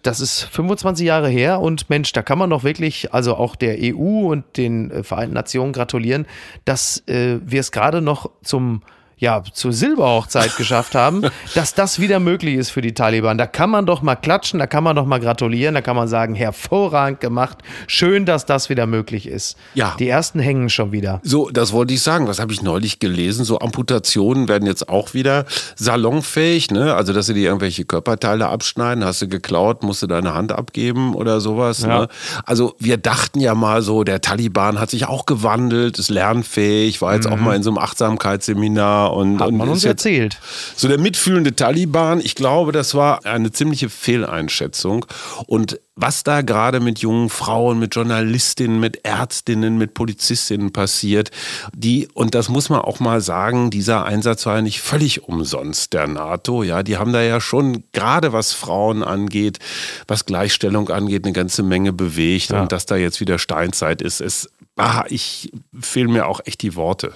das ist 25 Jahre her und Mensch, da kann man doch wirklich, also auch der EU und den äh, Vereinten Nationen gratulieren, dass äh, wir es gerade noch zum ja, zur Silberhochzeit geschafft haben, dass das wieder möglich ist für die Taliban. Da kann man doch mal klatschen, da kann man doch mal gratulieren, da kann man sagen, hervorragend gemacht, schön, dass das wieder möglich ist. Ja. Die ersten hängen schon wieder. So, das wollte ich sagen. Was habe ich neulich gelesen? So Amputationen werden jetzt auch wieder salonfähig, ne? Also, dass sie dir irgendwelche Körperteile abschneiden, hast du geklaut, musst du deine Hand abgeben oder sowas. Ja. Ne? Also, wir dachten ja mal so, der Taliban hat sich auch gewandelt, ist lernfähig, war jetzt mhm. auch mal in so einem Achtsamkeitsseminar und, Hat man und uns erzählt. So der mitfühlende Taliban, ich glaube, das war eine ziemliche Fehleinschätzung. Und was da gerade mit jungen Frauen, mit Journalistinnen, mit Ärztinnen, mit Polizistinnen passiert, die, und das muss man auch mal sagen, dieser Einsatz war ja nicht völlig umsonst der NATO. Ja, die haben da ja schon, gerade was Frauen angeht, was Gleichstellung angeht, eine ganze Menge bewegt. Ja. Und dass da jetzt wieder Steinzeit ist, ist, ah, ich fehlen mir auch echt die Worte.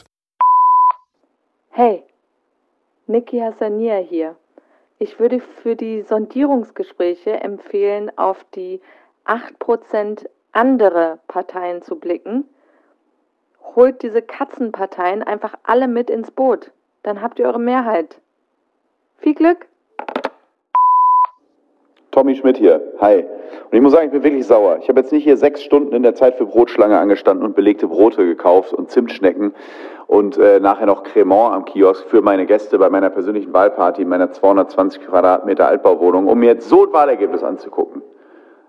Hey, Niki Hassania hier. Ich würde für die Sondierungsgespräche empfehlen, auf die 8% andere Parteien zu blicken. Holt diese Katzenparteien einfach alle mit ins Boot. Dann habt ihr eure Mehrheit. Viel Glück! Tommy Schmidt hier. Hi. Und ich muss sagen, ich bin wirklich sauer. Ich habe jetzt nicht hier sechs Stunden in der Zeit für Brotschlange angestanden und belegte Brote gekauft und Zimtschnecken und äh, nachher noch Cremant am Kiosk für meine Gäste bei meiner persönlichen Wahlparty in meiner 220 Quadratmeter Altbauwohnung, um mir jetzt so ein Wahlergebnis anzugucken.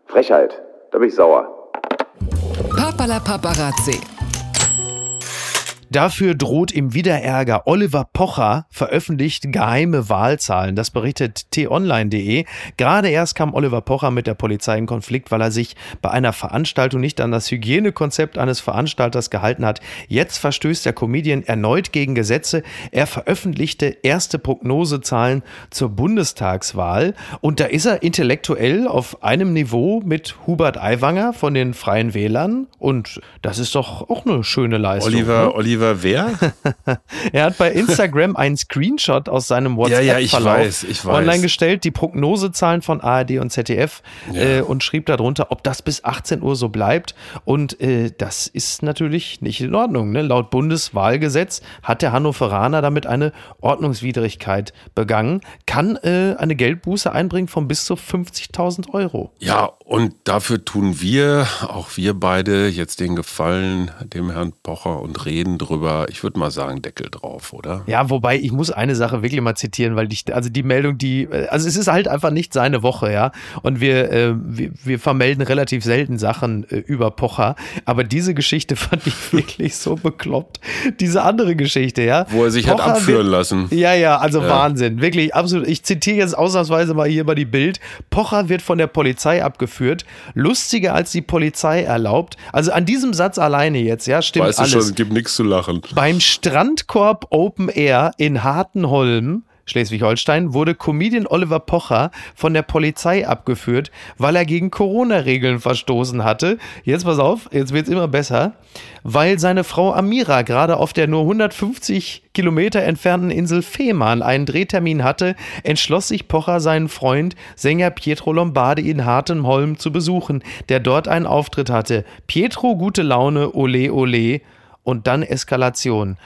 Frechheit. Da bin ich sauer. Papala Paparazzi. Dafür droht im Wiederärger. Oliver Pocher veröffentlicht geheime Wahlzahlen. Das berichtet t-online.de. Gerade erst kam Oliver Pocher mit der Polizei in Konflikt, weil er sich bei einer Veranstaltung nicht an das Hygienekonzept eines Veranstalters gehalten hat. Jetzt verstößt der Comedian erneut gegen Gesetze. Er veröffentlichte erste Prognosezahlen zur Bundestagswahl und da ist er intellektuell auf einem Niveau mit Hubert Aiwanger von den Freien Wählern und das ist doch auch eine schöne Leistung. Oliver, ne? Oliver Oliver wer? er hat bei Instagram einen Screenshot aus seinem WhatsApp-Verlauf ja, ja, online gestellt, die Prognosezahlen von ARD und ZDF ja. äh, und schrieb darunter, ob das bis 18 Uhr so bleibt. Und äh, das ist natürlich nicht in Ordnung. Ne? Laut Bundeswahlgesetz hat der Hannoveraner damit eine Ordnungswidrigkeit begangen, kann äh, eine Geldbuße einbringen von bis zu 50.000 Euro. Ja, und dafür tun wir, auch wir beide, jetzt den Gefallen dem Herrn Pocher und reden drüber drüber, ich würde mal sagen, Deckel drauf, oder? Ja, wobei ich muss eine Sache wirklich mal zitieren, weil ich, also die Meldung, die, also es ist halt einfach nicht seine Woche, ja. Und wir, äh, wir, wir, vermelden relativ selten Sachen äh, über Pocher. Aber diese Geschichte fand ich wirklich so bekloppt. Diese andere Geschichte, ja. Wo er sich Pocher hat abführen wird, lassen. Ja, ja, also ja. Wahnsinn. Wirklich absolut. Ich zitiere jetzt ausnahmsweise mal hier mal die Bild. Pocher wird von der Polizei abgeführt. Lustiger als die Polizei erlaubt. Also an diesem Satz alleine jetzt, ja, stimmt weißt alles. Weißt du schon, gibt nichts zu lachen machen. Beim Strandkorb Open Air in Hartenholm Schleswig-Holstein wurde Comedian Oliver Pocher von der Polizei abgeführt, weil er gegen Corona-Regeln verstoßen hatte. Jetzt pass auf, jetzt wird es immer besser. Weil seine Frau Amira gerade auf der nur 150 Kilometer entfernten Insel Fehmarn einen Drehtermin hatte, entschloss sich Pocher seinen Freund, Sänger Pietro Lombardi in Hartenholm zu besuchen, der dort einen Auftritt hatte. Pietro gute Laune, ole ole und dann Eskalation.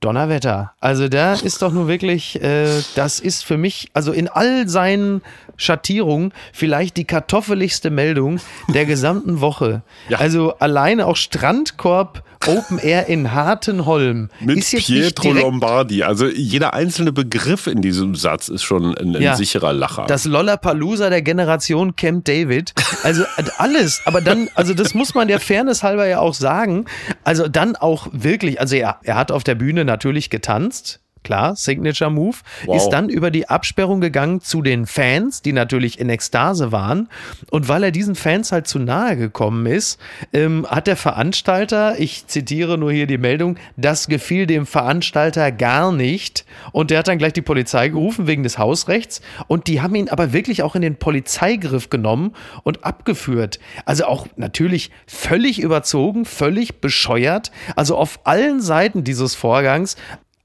Donnerwetter. Also da ist doch nur wirklich, äh, das ist für mich, also in all seinen Schattierungen vielleicht die kartoffeligste Meldung der gesamten Woche. Ja. Also alleine auch Strandkorb Open Air in Hartenholm. Mit Pietro Lombardi. Also jeder einzelne Begriff in diesem Satz ist schon ein, ein ja, sicherer Lacher. Das Lollapalooza der Generation Camp David. Also alles. Aber dann, also das muss man der Fairness halber ja auch sagen. Also dann auch wirklich, also er, er hat auf der Bühne natürlich getanzt klar, Signature Move, wow. ist dann über die Absperrung gegangen zu den Fans, die natürlich in Ekstase waren. Und weil er diesen Fans halt zu nahe gekommen ist, ähm, hat der Veranstalter, ich zitiere nur hier die Meldung, das gefiel dem Veranstalter gar nicht. Und der hat dann gleich die Polizei gerufen wegen des Hausrechts. Und die haben ihn aber wirklich auch in den Polizeigriff genommen und abgeführt. Also auch natürlich völlig überzogen, völlig bescheuert. Also auf allen Seiten dieses Vorgangs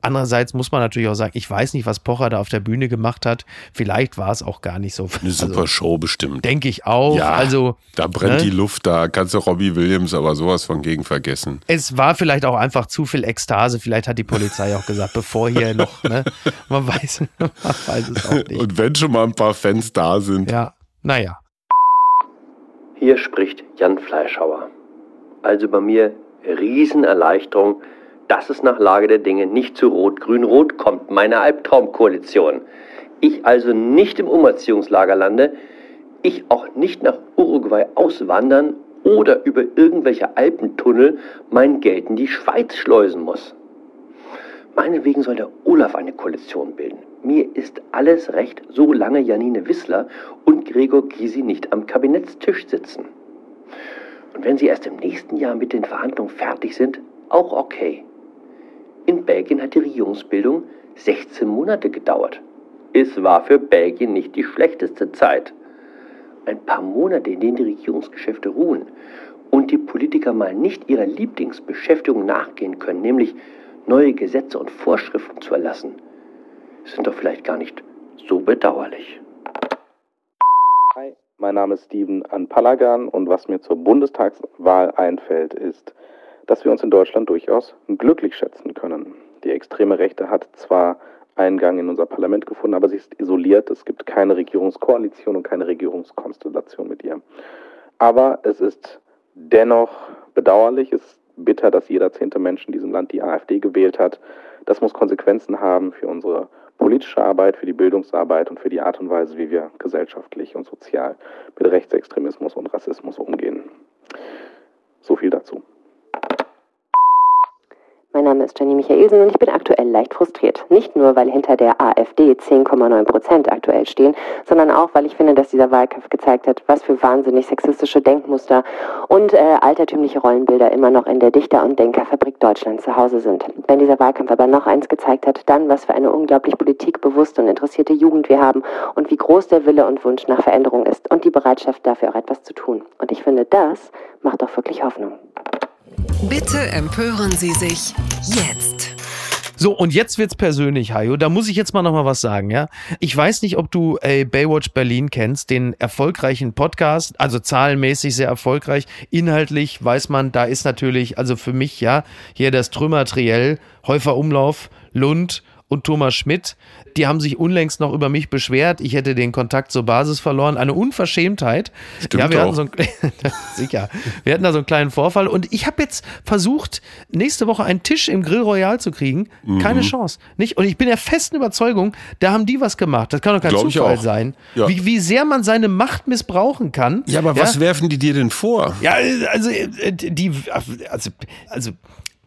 Andererseits muss man natürlich auch sagen, ich weiß nicht, was Pocher da auf der Bühne gemacht hat. Vielleicht war es auch gar nicht so. Eine super also, Show bestimmt. Denke ich auch. Ja, also, da brennt ne? die Luft, da kannst du Robbie Williams aber sowas von gegen vergessen. Es war vielleicht auch einfach zu viel Ekstase. Vielleicht hat die Polizei auch gesagt, bevor hier noch, ne? man, weiß, man weiß es auch nicht. Und wenn schon mal ein paar Fans da sind. Ja, naja. Hier spricht Jan Fleischhauer. Also bei mir Riesenerleichterung dass es nach Lage der Dinge nicht zu Rot-Grün-Rot kommt, meine Albtraumkoalition. Ich also nicht im Umerziehungslager lande, ich auch nicht nach Uruguay auswandern oder über irgendwelche Alpentunnel mein Geld in die Schweiz schleusen muss. Meinetwegen soll der Olaf eine Koalition bilden. Mir ist alles recht, solange Janine Wissler und Gregor Gysi nicht am Kabinettstisch sitzen. Und wenn sie erst im nächsten Jahr mit den Verhandlungen fertig sind, auch okay. In Belgien hat die Regierungsbildung 16 Monate gedauert. Es war für Belgien nicht die schlechteste Zeit. Ein paar Monate, in denen die Regierungsgeschäfte ruhen und die Politiker mal nicht ihrer Lieblingsbeschäftigung nachgehen können, nämlich neue Gesetze und Vorschriften zu erlassen, sind doch vielleicht gar nicht so bedauerlich. Hi, mein Name ist Steven Anpalagan und was mir zur Bundestagswahl einfällt, ist, dass wir uns in Deutschland durchaus glücklich schätzen können. Die extreme Rechte hat zwar Eingang in unser Parlament gefunden, aber sie ist isoliert. Es gibt keine Regierungskoalition und keine Regierungskonstellation mit ihr. Aber es ist dennoch bedauerlich, es ist bitter, dass jeder zehnte Mensch in diesem Land die AfD gewählt hat. Das muss Konsequenzen haben für unsere politische Arbeit, für die Bildungsarbeit und für die Art und Weise, wie wir gesellschaftlich und sozial mit Rechtsextremismus und Rassismus umgehen. So viel dazu. Mein Name ist Jenny Michaelsen und ich bin aktuell leicht frustriert. Nicht nur, weil hinter der AfD 10,9 Prozent aktuell stehen, sondern auch, weil ich finde, dass dieser Wahlkampf gezeigt hat, was für wahnsinnig sexistische Denkmuster und äh, altertümliche Rollenbilder immer noch in der Dichter- und Denkerfabrik Deutschland zu Hause sind. Wenn dieser Wahlkampf aber noch eins gezeigt hat, dann, was für eine unglaublich politikbewusste und interessierte Jugend wir haben und wie groß der Wille und Wunsch nach Veränderung ist und die Bereitschaft dafür auch etwas zu tun. Und ich finde, das macht doch wirklich Hoffnung. Bitte empören Sie sich jetzt. So, und jetzt wird's persönlich, Hajo. Da muss ich jetzt mal noch mal was sagen, ja. Ich weiß nicht, ob du äh, Baywatch Berlin kennst, den erfolgreichen Podcast, also zahlenmäßig sehr erfolgreich. Inhaltlich weiß man, da ist natürlich, also für mich, ja, hier das Trümmer-Triell, Häufer Umlauf, Lund und Thomas Schmidt. Die haben sich unlängst noch über mich beschwert. Ich hätte den Kontakt zur Basis verloren. Eine Unverschämtheit. Stimmt ja, wir auch. hatten so einen, sicher. Wir hatten da so einen kleinen Vorfall und ich habe jetzt versucht, nächste Woche einen Tisch im Grill Royal zu kriegen. Keine mhm. Chance. Nicht? Und ich bin der festen Überzeugung, da haben die was gemacht. Das kann doch kein Glaub Zufall sein. Ja. Wie, wie sehr man seine Macht missbrauchen kann. Ja, aber ja? was werfen die dir denn vor? Ja, also äh, die, also, also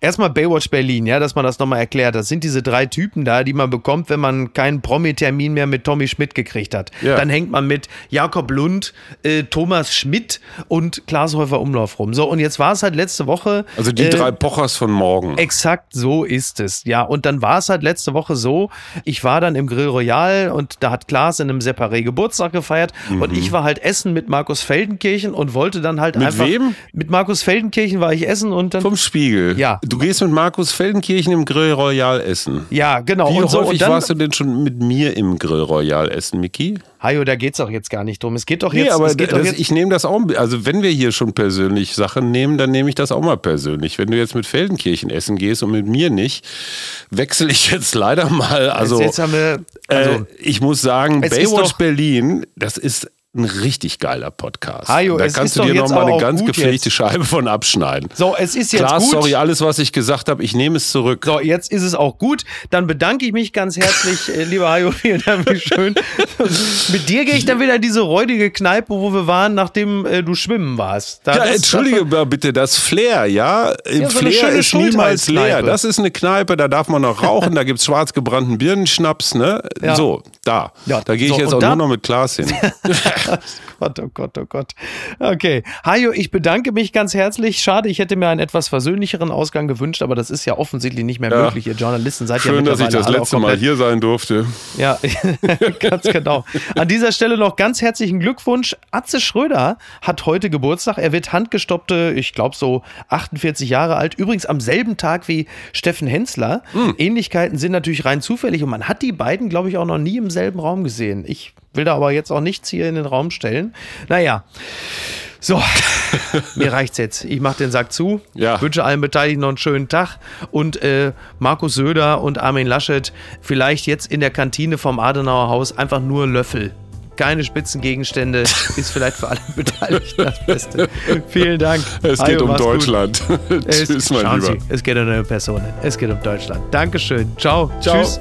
Erstmal Baywatch Berlin, ja, dass man das nochmal erklärt. Das sind diese drei Typen da, die man bekommt, wenn man keinen Promi-Termin mehr mit Tommy Schmidt gekriegt hat. Ja. Dann hängt man mit Jakob Lund, äh, Thomas Schmidt und Klaas Häufer Umlauf rum. So, und jetzt war es halt letzte Woche. Also die äh, drei Pochers von morgen. Exakt so ist es, ja. Und dann war es halt letzte Woche so, ich war dann im Grill Royal und da hat Klaas in einem Separé Geburtstag gefeiert mhm. und ich war halt essen mit Markus Feldenkirchen und wollte dann halt mit einfach. Mit wem? Mit Markus Feldenkirchen war ich essen und dann. Vom Spiegel. Ja du gehst mit Markus Feldenkirchen im Grill Royal essen. Ja, genau. Wie und so, häufig und dann, warst du denn schon mit mir im Grill Royal essen, Miki? Hajo, da geht's doch jetzt gar nicht drum. Es geht doch jetzt. Nee, aber es geht doch das, jetzt, ich nehme das auch, also wenn wir hier schon persönlich Sachen nehmen, dann nehme ich das auch mal persönlich. Wenn du jetzt mit Feldenkirchen essen gehst und mit mir nicht, wechsle ich jetzt leider mal. Also, jetzt haben wir, also äh, ich muss sagen, Baywatch doch- Berlin, das ist ein richtig geiler Podcast. Hajo, da kannst du dir doch jetzt noch mal aber eine ganz gepflegte jetzt. Scheibe von abschneiden. So, es ist jetzt Klar, gut. sorry, alles, was ich gesagt habe, ich nehme es zurück. So, jetzt ist es auch gut. Dann bedanke ich mich ganz herzlich, äh, lieber Hajo. Vielen Dank, wie schön. Mit dir gehe ich dann wieder in diese räudige Kneipe, wo wir waren, nachdem äh, du schwimmen warst. Da, ja, das- entschuldige mal bitte, das Flair, ja? Ja, so Flair ist niemals leer. Das ist eine Kneipe, da darf man noch rauchen, da gibt es schwarz gebrannten Birnenschnaps, ne? Ja. So, da. Ja, da gehe ich so, jetzt auch da- nur noch mit Glas hin. Gott, oh Gott, oh Gott. Okay. Hajo, ich bedanke mich ganz herzlich. Schade, ich hätte mir einen etwas versöhnlicheren Ausgang gewünscht, aber das ist ja offensichtlich nicht mehr Ja. möglich. Ihr Journalisten seid ja Schön, dass ich das letzte Mal hier sein durfte. Ja, ganz genau. An dieser Stelle noch ganz herzlichen Glückwunsch. Atze Schröder hat heute Geburtstag. Er wird handgestoppte, ich glaube so 48 Jahre alt. Übrigens am selben Tag wie Steffen Hensler. Ähnlichkeiten sind natürlich rein zufällig und man hat die beiden, glaube ich, auch noch nie im selben Raum gesehen. Ich will da aber jetzt auch nichts hier in den Raum stellen. Naja. So, mir reicht's jetzt. Ich mache den Sack zu. Ja. Wünsche allen Beteiligten noch einen schönen Tag. Und äh, Markus Söder und Armin Laschet vielleicht jetzt in der Kantine vom Adenauer Haus einfach nur Löffel. Keine Spitzengegenstände ist vielleicht für alle Beteiligten das Beste. Vielen Dank. Es geht um mach's gut. Deutschland. Es, Tschüss, mein Lieber. Sie, es geht um eine Person. Es geht um Deutschland. Dankeschön. Ciao. Ciao. Tschüss.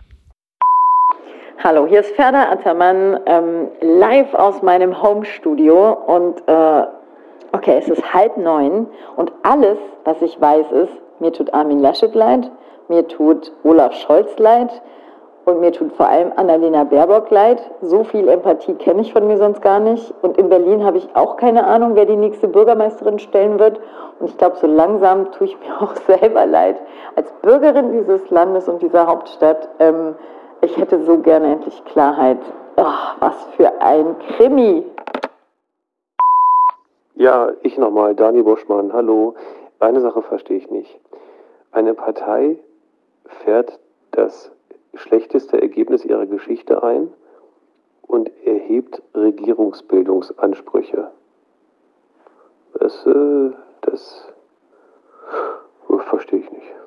Hallo, hier ist Ferda Attermann, ähm, live aus meinem Home-Studio und äh, okay, es ist halb neun und alles, was ich weiß, ist, mir tut Armin Laschet leid, mir tut Olaf Scholz leid und mir tut vor allem Annalena Baerbock leid. So viel Empathie kenne ich von mir sonst gar nicht und in Berlin habe ich auch keine Ahnung, wer die nächste Bürgermeisterin stellen wird und ich glaube, so langsam tue ich mir auch selber leid. Als Bürgerin dieses Landes und dieser Hauptstadt, ähm, ich hätte so gerne endlich Klarheit. Ach, was für ein Krimi. Ja, ich nochmal, Dani Buschmann, hallo. Eine Sache verstehe ich nicht. Eine Partei fährt das schlechteste Ergebnis ihrer Geschichte ein und erhebt Regierungsbildungsansprüche. Das, äh, das äh, verstehe ich nicht.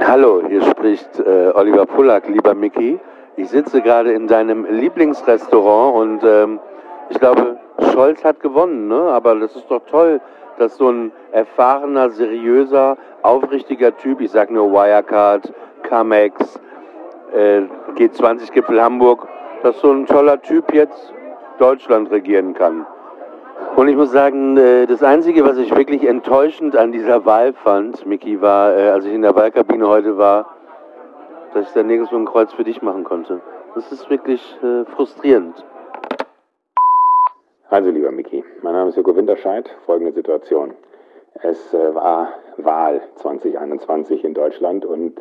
Hallo, hier spricht äh, Oliver Pullack, lieber Mickey. Ich sitze gerade in deinem Lieblingsrestaurant und ähm, ich glaube, Scholz hat gewonnen, ne? aber das ist doch toll, dass so ein erfahrener, seriöser, aufrichtiger Typ, ich sag nur Wirecard, Camex, äh, G20-Gipfel Hamburg, dass so ein toller Typ jetzt Deutschland regieren kann. Und ich muss sagen, äh, das Einzige, was ich wirklich enttäuschend an dieser Wahl fand, Miki, war, äh, als ich in der Wahlkabine heute war, dass ich da nirgendwo ein Kreuz für dich machen konnte. Das ist wirklich äh, frustrierend. Also, lieber Miki, mein Name ist Joko Winterscheid. Folgende Situation. Es war Wahl 2021 in Deutschland und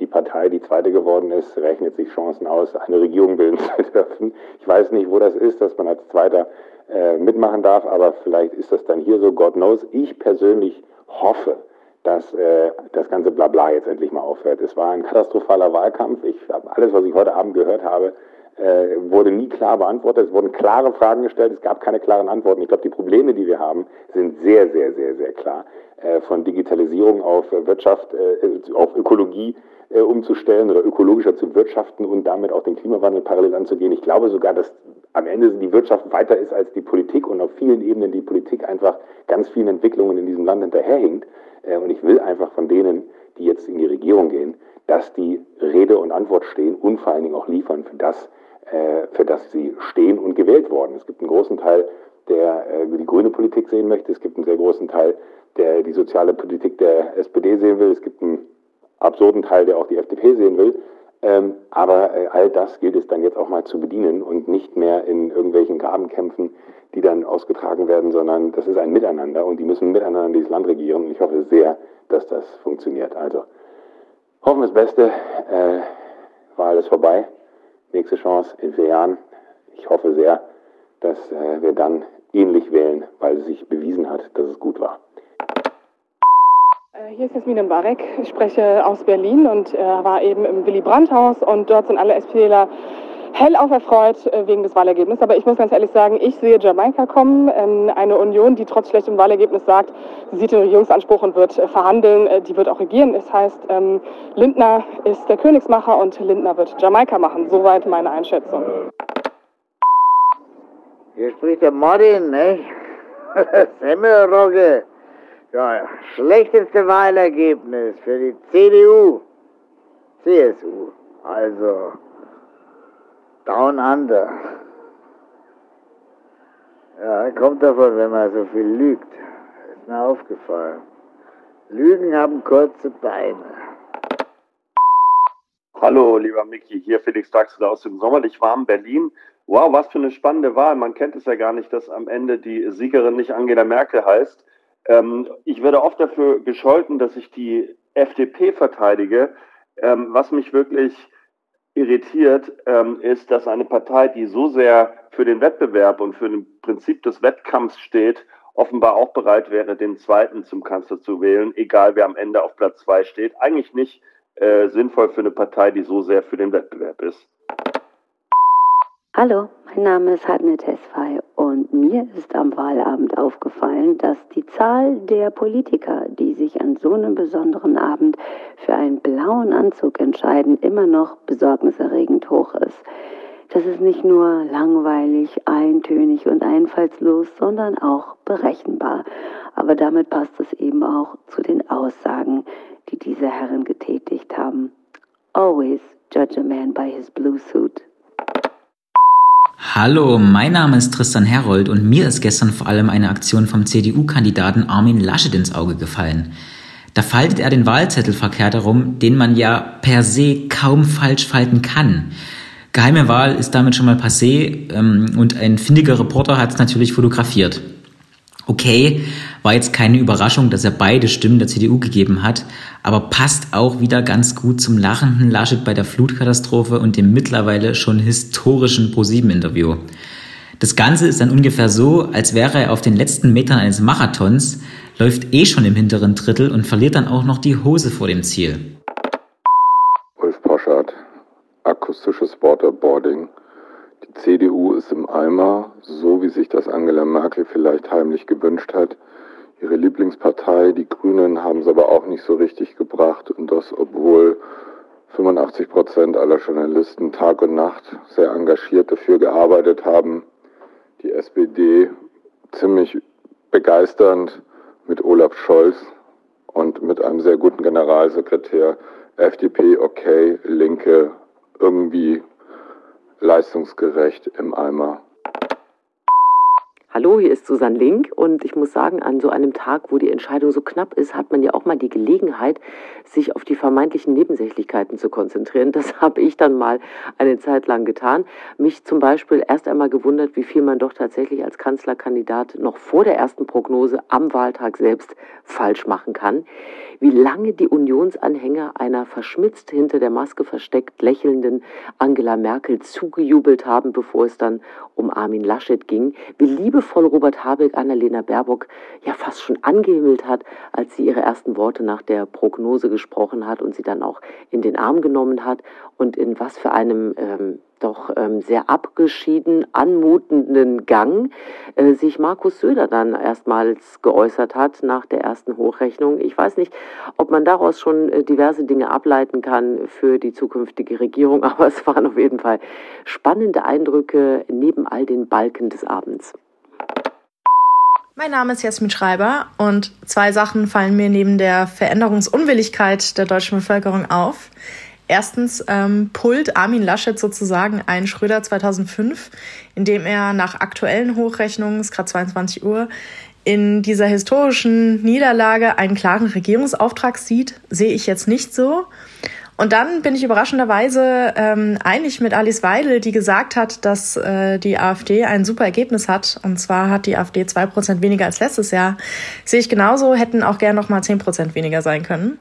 die Partei, die zweite geworden ist, rechnet sich Chancen aus, eine Regierung bilden zu dürfen. Ich weiß nicht, wo das ist, dass man als Zweiter äh, mitmachen darf, aber vielleicht ist das dann hier so, God knows. Ich persönlich hoffe, dass äh, das ganze Blabla jetzt endlich mal aufhört. Es war ein katastrophaler Wahlkampf. Ich habe alles, was ich heute Abend gehört habe, äh, wurde nie klar beantwortet. Es wurden klare Fragen gestellt, es gab keine klaren Antworten. Ich glaube, die Probleme, die wir haben, sind sehr, sehr, sehr, sehr klar. Äh, von Digitalisierung auf Wirtschaft, äh, auf Ökologie äh, umzustellen oder ökologischer zu wirtschaften und damit auch den Klimawandel parallel anzugehen. Ich glaube sogar, dass am Ende die Wirtschaft weiter ist als die Politik und auf vielen Ebenen die Politik einfach ganz vielen Entwicklungen in diesem Land hinterherhinkt. Äh, und ich will einfach von denen, die jetzt in die Regierung gehen, dass die Rede und Antwort stehen und vor allen Dingen auch liefern für das, äh, für das sie stehen und gewählt worden. Es gibt einen großen Teil der äh, die grüne Politik sehen möchte. Es gibt einen sehr großen Teil, der die soziale Politik der SPD sehen will. Es gibt einen absurden Teil, der auch die FDP sehen will. Ähm, aber äh, all das gilt es dann jetzt auch mal zu bedienen und nicht mehr in irgendwelchen Grabenkämpfen, die dann ausgetragen werden, sondern das ist ein Miteinander und die müssen miteinander dieses Land regieren. Und ich hoffe sehr, dass das funktioniert. Also hoffen wir das Beste. Äh, war alles vorbei. Nächste Chance in vier Jahren. Ich hoffe sehr, dass äh, wir dann ähnlich wählen, weil es sich bewiesen hat, dass es gut war. Äh, hier ist Jasmin Mbarek. Ich spreche aus Berlin und äh, war eben im Willy Brandt-Haus und dort sind alle SPDler hellauf erfreut äh, wegen des Wahlergebnisses. Aber ich muss ganz ehrlich sagen, ich sehe Jamaika kommen, ähm, eine Union, die trotz schlechtem Wahlergebnis sagt, sie sieht den Regierungsanspruch und wird äh, verhandeln, die wird auch regieren. Das heißt, ähm, Lindner ist der Königsmacher und Lindner wird Jamaika machen. Soweit meine Einschätzung. Hier spricht der Martin, ne? Semmelrogge. Ja, schlechteste Wahlergebnis für die CDU. CSU. Also, down under. Ja, kommt davon, wenn man so viel lügt. Ist mir aufgefallen. Lügen haben kurze Beine. Hallo, lieber Micky, hier Felix Daxler aus dem sommerlich warmen Berlin. Wow, was für eine spannende Wahl. Man kennt es ja gar nicht, dass am Ende die Siegerin nicht Angela Merkel heißt. Ähm, ich werde oft dafür gescholten, dass ich die FDP verteidige. Ähm, was mich wirklich irritiert, ähm, ist, dass eine Partei, die so sehr für den Wettbewerb und für das Prinzip des Wettkampfs steht, offenbar auch bereit wäre, den zweiten zum Kanzler zu wählen, egal wer am Ende auf Platz zwei steht. Eigentlich nicht äh, sinnvoll für eine Partei, die so sehr für den Wettbewerb ist. Hallo, mein Name ist Hadne Tesfay und mir ist am Wahlabend aufgefallen, dass die Zahl der Politiker, die sich an so einem besonderen Abend für einen blauen Anzug entscheiden, immer noch besorgniserregend hoch ist. Das ist nicht nur langweilig, eintönig und einfallslos, sondern auch berechenbar. Aber damit passt es eben auch zu den Aussagen, die diese Herren getätigt haben. Always judge a man by his blue suit. Hallo, mein Name ist Tristan Herold und mir ist gestern vor allem eine Aktion vom CDU-Kandidaten Armin Laschet ins Auge gefallen. Da faltet er den Wahlzettel verkehrt herum, den man ja per se kaum falsch falten kann. Geheime Wahl ist damit schon mal passé ähm, und ein findiger Reporter hat es natürlich fotografiert. Okay, war jetzt keine Überraschung, dass er beide Stimmen der CDU gegeben hat, aber passt auch wieder ganz gut zum lachenden Laschet bei der Flutkatastrophe und dem mittlerweile schon historischen ProSieben-Interview. Das Ganze ist dann ungefähr so, als wäre er auf den letzten Metern eines Marathons, läuft eh schon im hinteren Drittel und verliert dann auch noch die Hose vor dem Ziel. Ulf Poschardt, akustisches Waterboarding CDU ist im Eimer, so wie sich das Angela Merkel vielleicht heimlich gewünscht hat. Ihre Lieblingspartei, die Grünen, haben es aber auch nicht so richtig gebracht und das, obwohl 85 Prozent aller Journalisten Tag und Nacht sehr engagiert dafür gearbeitet haben. Die SPD ziemlich begeisternd mit Olaf Scholz und mit einem sehr guten Generalsekretär. FDP okay, Linke irgendwie leistungsgerecht im Eimer. Hallo, hier ist Susanne Link und ich muss sagen, an so einem Tag, wo die Entscheidung so knapp ist, hat man ja auch mal die Gelegenheit, sich auf die vermeintlichen Nebensächlichkeiten zu konzentrieren. Das habe ich dann mal eine Zeit lang getan. Mich zum Beispiel erst einmal gewundert, wie viel man doch tatsächlich als Kanzlerkandidat noch vor der ersten Prognose am Wahltag selbst falsch machen kann. Wie lange die Unionsanhänger einer verschmitzt hinter der Maske versteckt lächelnden Angela Merkel zugejubelt haben, bevor es dann um Armin Laschet ging. Wie liebevoll Robert Habeck Annalena Baerbock ja fast schon angehimmelt hat, als sie ihre ersten Worte nach der Prognose gesprochen hat und sie dann auch in den Arm genommen hat und in was für einem ähm, doch ähm, sehr abgeschieden anmutenden Gang äh, sich Markus Söder dann erstmals geäußert hat nach der ersten Hochrechnung. Ich weiß nicht, ob man daraus schon äh, diverse Dinge ableiten kann für die zukünftige Regierung, aber es waren auf jeden Fall spannende Eindrücke neben all den Balken des Abends. Mein Name ist Jasmin Schreiber und zwei Sachen fallen mir neben der Veränderungsunwilligkeit der deutschen Bevölkerung auf. Erstens ähm, pullt Armin Laschet sozusagen ein Schröder 2005, indem er nach aktuellen Hochrechnungen, es ist gerade 22 Uhr, in dieser historischen Niederlage einen klaren Regierungsauftrag sieht, sehe ich jetzt nicht so. Und dann bin ich überraschenderweise ähm, einig mit Alice Weidel, die gesagt hat, dass äh, die AfD ein super Ergebnis hat. Und zwar hat die AfD zwei Prozent weniger als letztes Jahr. Sehe ich genauso, hätten auch gern noch mal zehn Prozent weniger sein können.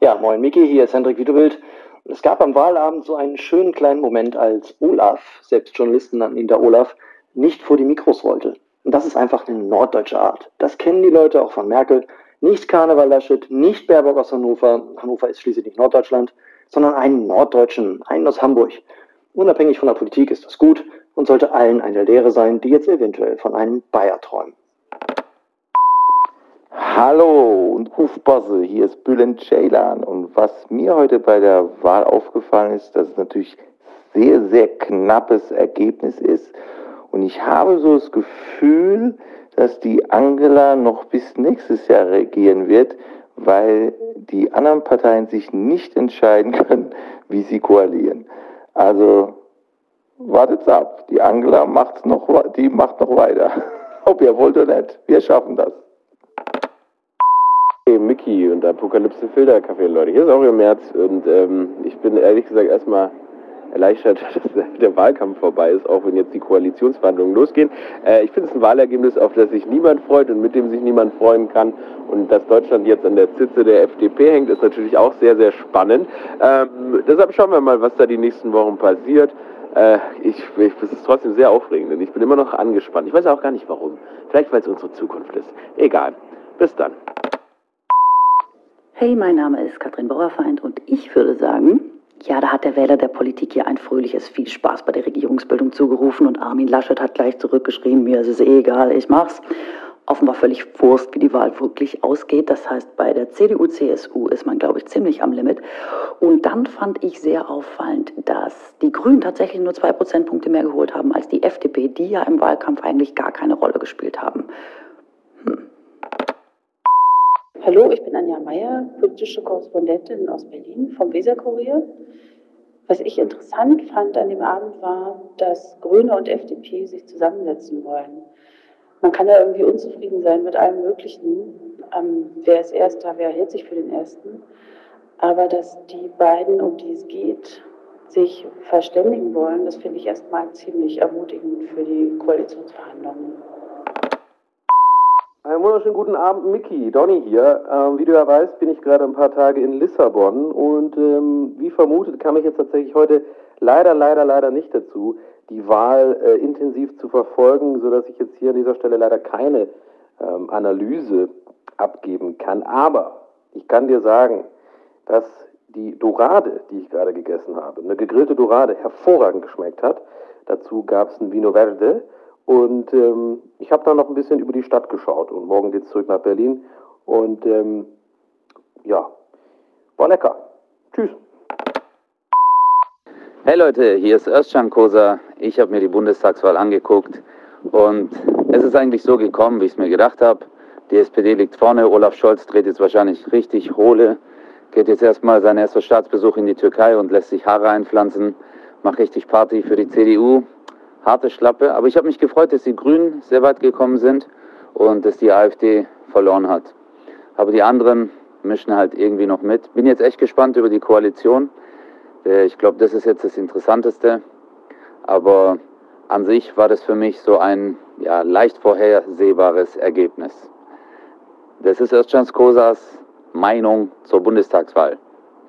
Ja, moin Miki, hier ist Hendrik Wiedewild. Es gab am Wahlabend so einen schönen kleinen Moment, als Olaf, selbst Journalisten nannten ihn da Olaf, nicht vor die Mikros wollte. Und das ist einfach eine norddeutsche Art. Das kennen die Leute auch von Merkel. Nicht Karneval Laschet, nicht Baerbock aus Hannover, Hannover ist schließlich nicht Norddeutschland, sondern einen Norddeutschen, einen aus Hamburg. Unabhängig von der Politik ist das gut und sollte allen eine Lehre sein, die jetzt eventuell von einem Bayer träumen. Hallo und Aufpasse, hier ist Bülent Ceylan und was mir heute bei der Wahl aufgefallen ist, dass es natürlich sehr, sehr knappes Ergebnis ist und ich habe so das Gefühl, dass die Angela noch bis nächstes Jahr regieren wird, weil die anderen Parteien sich nicht entscheiden können, wie sie koalieren. Also wartet's ab. Die Angela macht noch, die macht noch weiter. Ob ihr wollt oder nicht. Wir schaffen das. Hey, Mickey und Apokalypse Filter Café, Leute. Hier ist auch ihr März und ähm, ich bin ehrlich gesagt erstmal erleichtert, dass der Wahlkampf vorbei ist, auch wenn jetzt die Koalitionsverhandlungen losgehen. Äh, ich finde es ein Wahlergebnis, auf das sich niemand freut und mit dem sich niemand freuen kann. Und dass Deutschland jetzt an der Zitze der FDP hängt, ist natürlich auch sehr, sehr spannend. Ähm, deshalb schauen wir mal, was da die nächsten Wochen passiert. Äh, ich, ich, das ist trotzdem sehr aufregend und ich bin immer noch angespannt. Ich weiß auch gar nicht warum. Vielleicht, weil es unsere Zukunft ist. Egal. Bis dann. Hey, mein Name ist Katrin Bauerfeind und ich würde sagen, ja, da hat der Wähler der Politik hier ein fröhliches Viel Spaß bei der Regierungsbildung zugerufen und Armin Laschet hat gleich zurückgeschrieben, mir ist es eh egal, ich mach's. Offenbar völlig Wurst, wie die Wahl wirklich ausgeht. Das heißt, bei der CDU, CSU ist man, glaube ich, ziemlich am Limit. Und dann fand ich sehr auffallend, dass die Grünen tatsächlich nur zwei Prozentpunkte mehr geholt haben als die FDP, die ja im Wahlkampf eigentlich gar keine Rolle gespielt haben. Hm. Hallo, ich bin Anja Meyer, politische Korrespondentin aus Berlin vom Weserkurier. Was ich interessant fand an dem Abend war, dass Grüne und FDP sich zusammensetzen wollen. Man kann ja irgendwie unzufrieden sein mit allem Möglichen. Ähm, wer ist Erster, wer hält sich für den Ersten. Aber dass die beiden, um die es geht, sich verständigen wollen, das finde ich erstmal ziemlich ermutigend für die Koalitionsverhandlungen. Einen wunderschönen guten Abend, Mickey. Donny hier. Ähm, wie du ja weißt, bin ich gerade ein paar Tage in Lissabon und ähm, wie vermutet kam ich jetzt tatsächlich heute leider, leider, leider nicht dazu, die Wahl äh, intensiv zu verfolgen, sodass ich jetzt hier an dieser Stelle leider keine ähm, Analyse abgeben kann. Aber ich kann dir sagen, dass die Dorade, die ich gerade gegessen habe, eine gegrillte Dorade, hervorragend geschmeckt hat. Dazu gab es ein Vino Verde und ähm, ich habe dann noch ein bisschen über die Stadt geschaut und morgen geht es zurück nach Berlin. Und ähm, ja, war lecker. Tschüss. Hey Leute, hier ist Özcan Kosa. Ich habe mir die Bundestagswahl angeguckt und es ist eigentlich so gekommen, wie ich es mir gedacht habe. Die SPD liegt vorne, Olaf Scholz dreht jetzt wahrscheinlich richtig Hohle, geht jetzt erstmal seinen ersten Staatsbesuch in die Türkei und lässt sich Haare einpflanzen, macht richtig Party für die CDU harte Schlappe. Aber ich habe mich gefreut, dass die Grünen sehr weit gekommen sind und dass die AfD verloren hat. Aber die anderen mischen halt irgendwie noch mit. Bin jetzt echt gespannt über die Koalition. Äh, ich glaube, das ist jetzt das Interessanteste. Aber an sich war das für mich so ein ja, leicht vorhersehbares Ergebnis. Das ist Özcan Kosas Meinung zur Bundestagswahl.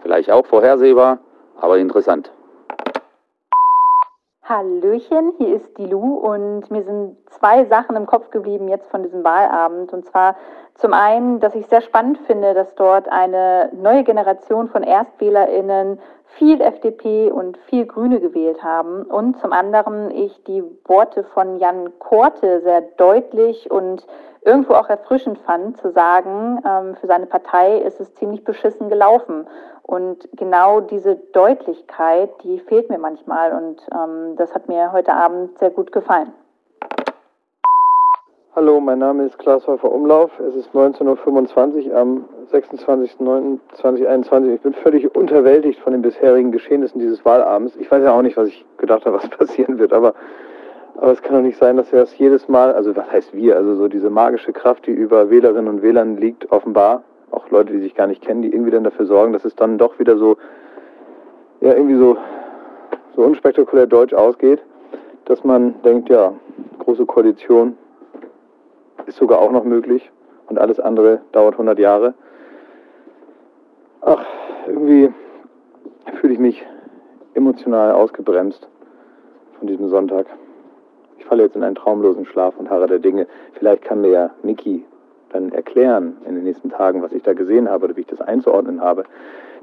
Vielleicht auch vorhersehbar, aber interessant. Hallöchen, hier ist die Lu und mir sind zwei Sachen im Kopf geblieben jetzt von diesem Wahlabend. Und zwar zum einen, dass ich sehr spannend finde, dass dort eine neue Generation von ErstwählerInnen viel FDP und viel Grüne gewählt haben. Und zum anderen ich die Worte von Jan Korte sehr deutlich und irgendwo auch erfrischend fand, zu sagen, ähm, für seine Partei ist es ziemlich beschissen gelaufen. Und genau diese Deutlichkeit, die fehlt mir manchmal und ähm, das hat mir heute Abend sehr gut gefallen. Hallo, mein Name ist Klaas Häufer Umlauf. Es ist 19.25 Uhr am 26.09.2021. Ich bin völlig unterwältigt von den bisherigen Geschehnissen dieses Wahlabends. Ich weiß ja auch nicht, was ich gedacht habe, was passieren wird, aber, aber es kann doch nicht sein, dass wir das jedes Mal, also was heißt wir, also so diese magische Kraft, die über Wählerinnen und Wählern liegt, offenbar, auch Leute, die sich gar nicht kennen, die irgendwie dann dafür sorgen, dass es dann doch wieder so, ja, irgendwie so, so unspektakulär deutsch ausgeht, dass man denkt, ja, große Koalition, ist sogar auch noch möglich und alles andere dauert 100 Jahre. Ach, irgendwie fühle ich mich emotional ausgebremst von diesem Sonntag. Ich falle jetzt in einen traumlosen Schlaf und harre der Dinge. Vielleicht kann mir ja Niki dann erklären in den nächsten Tagen, was ich da gesehen habe oder wie ich das einzuordnen habe.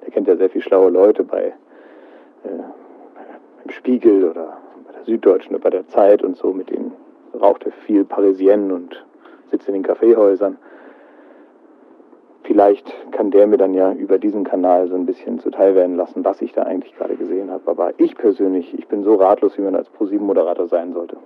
Der kennt ja sehr viele schlaue Leute bei äh, im Spiegel oder bei der Süddeutschen oder bei der Zeit und so, mit denen raucht er viel Parisienne und sitzt in den Kaffeehäusern. Vielleicht kann der mir dann ja über diesen Kanal so ein bisschen zuteil werden lassen, was ich da eigentlich gerade gesehen habe. Aber ich persönlich, ich bin so ratlos, wie man als ProSieben-Moderator sein sollte.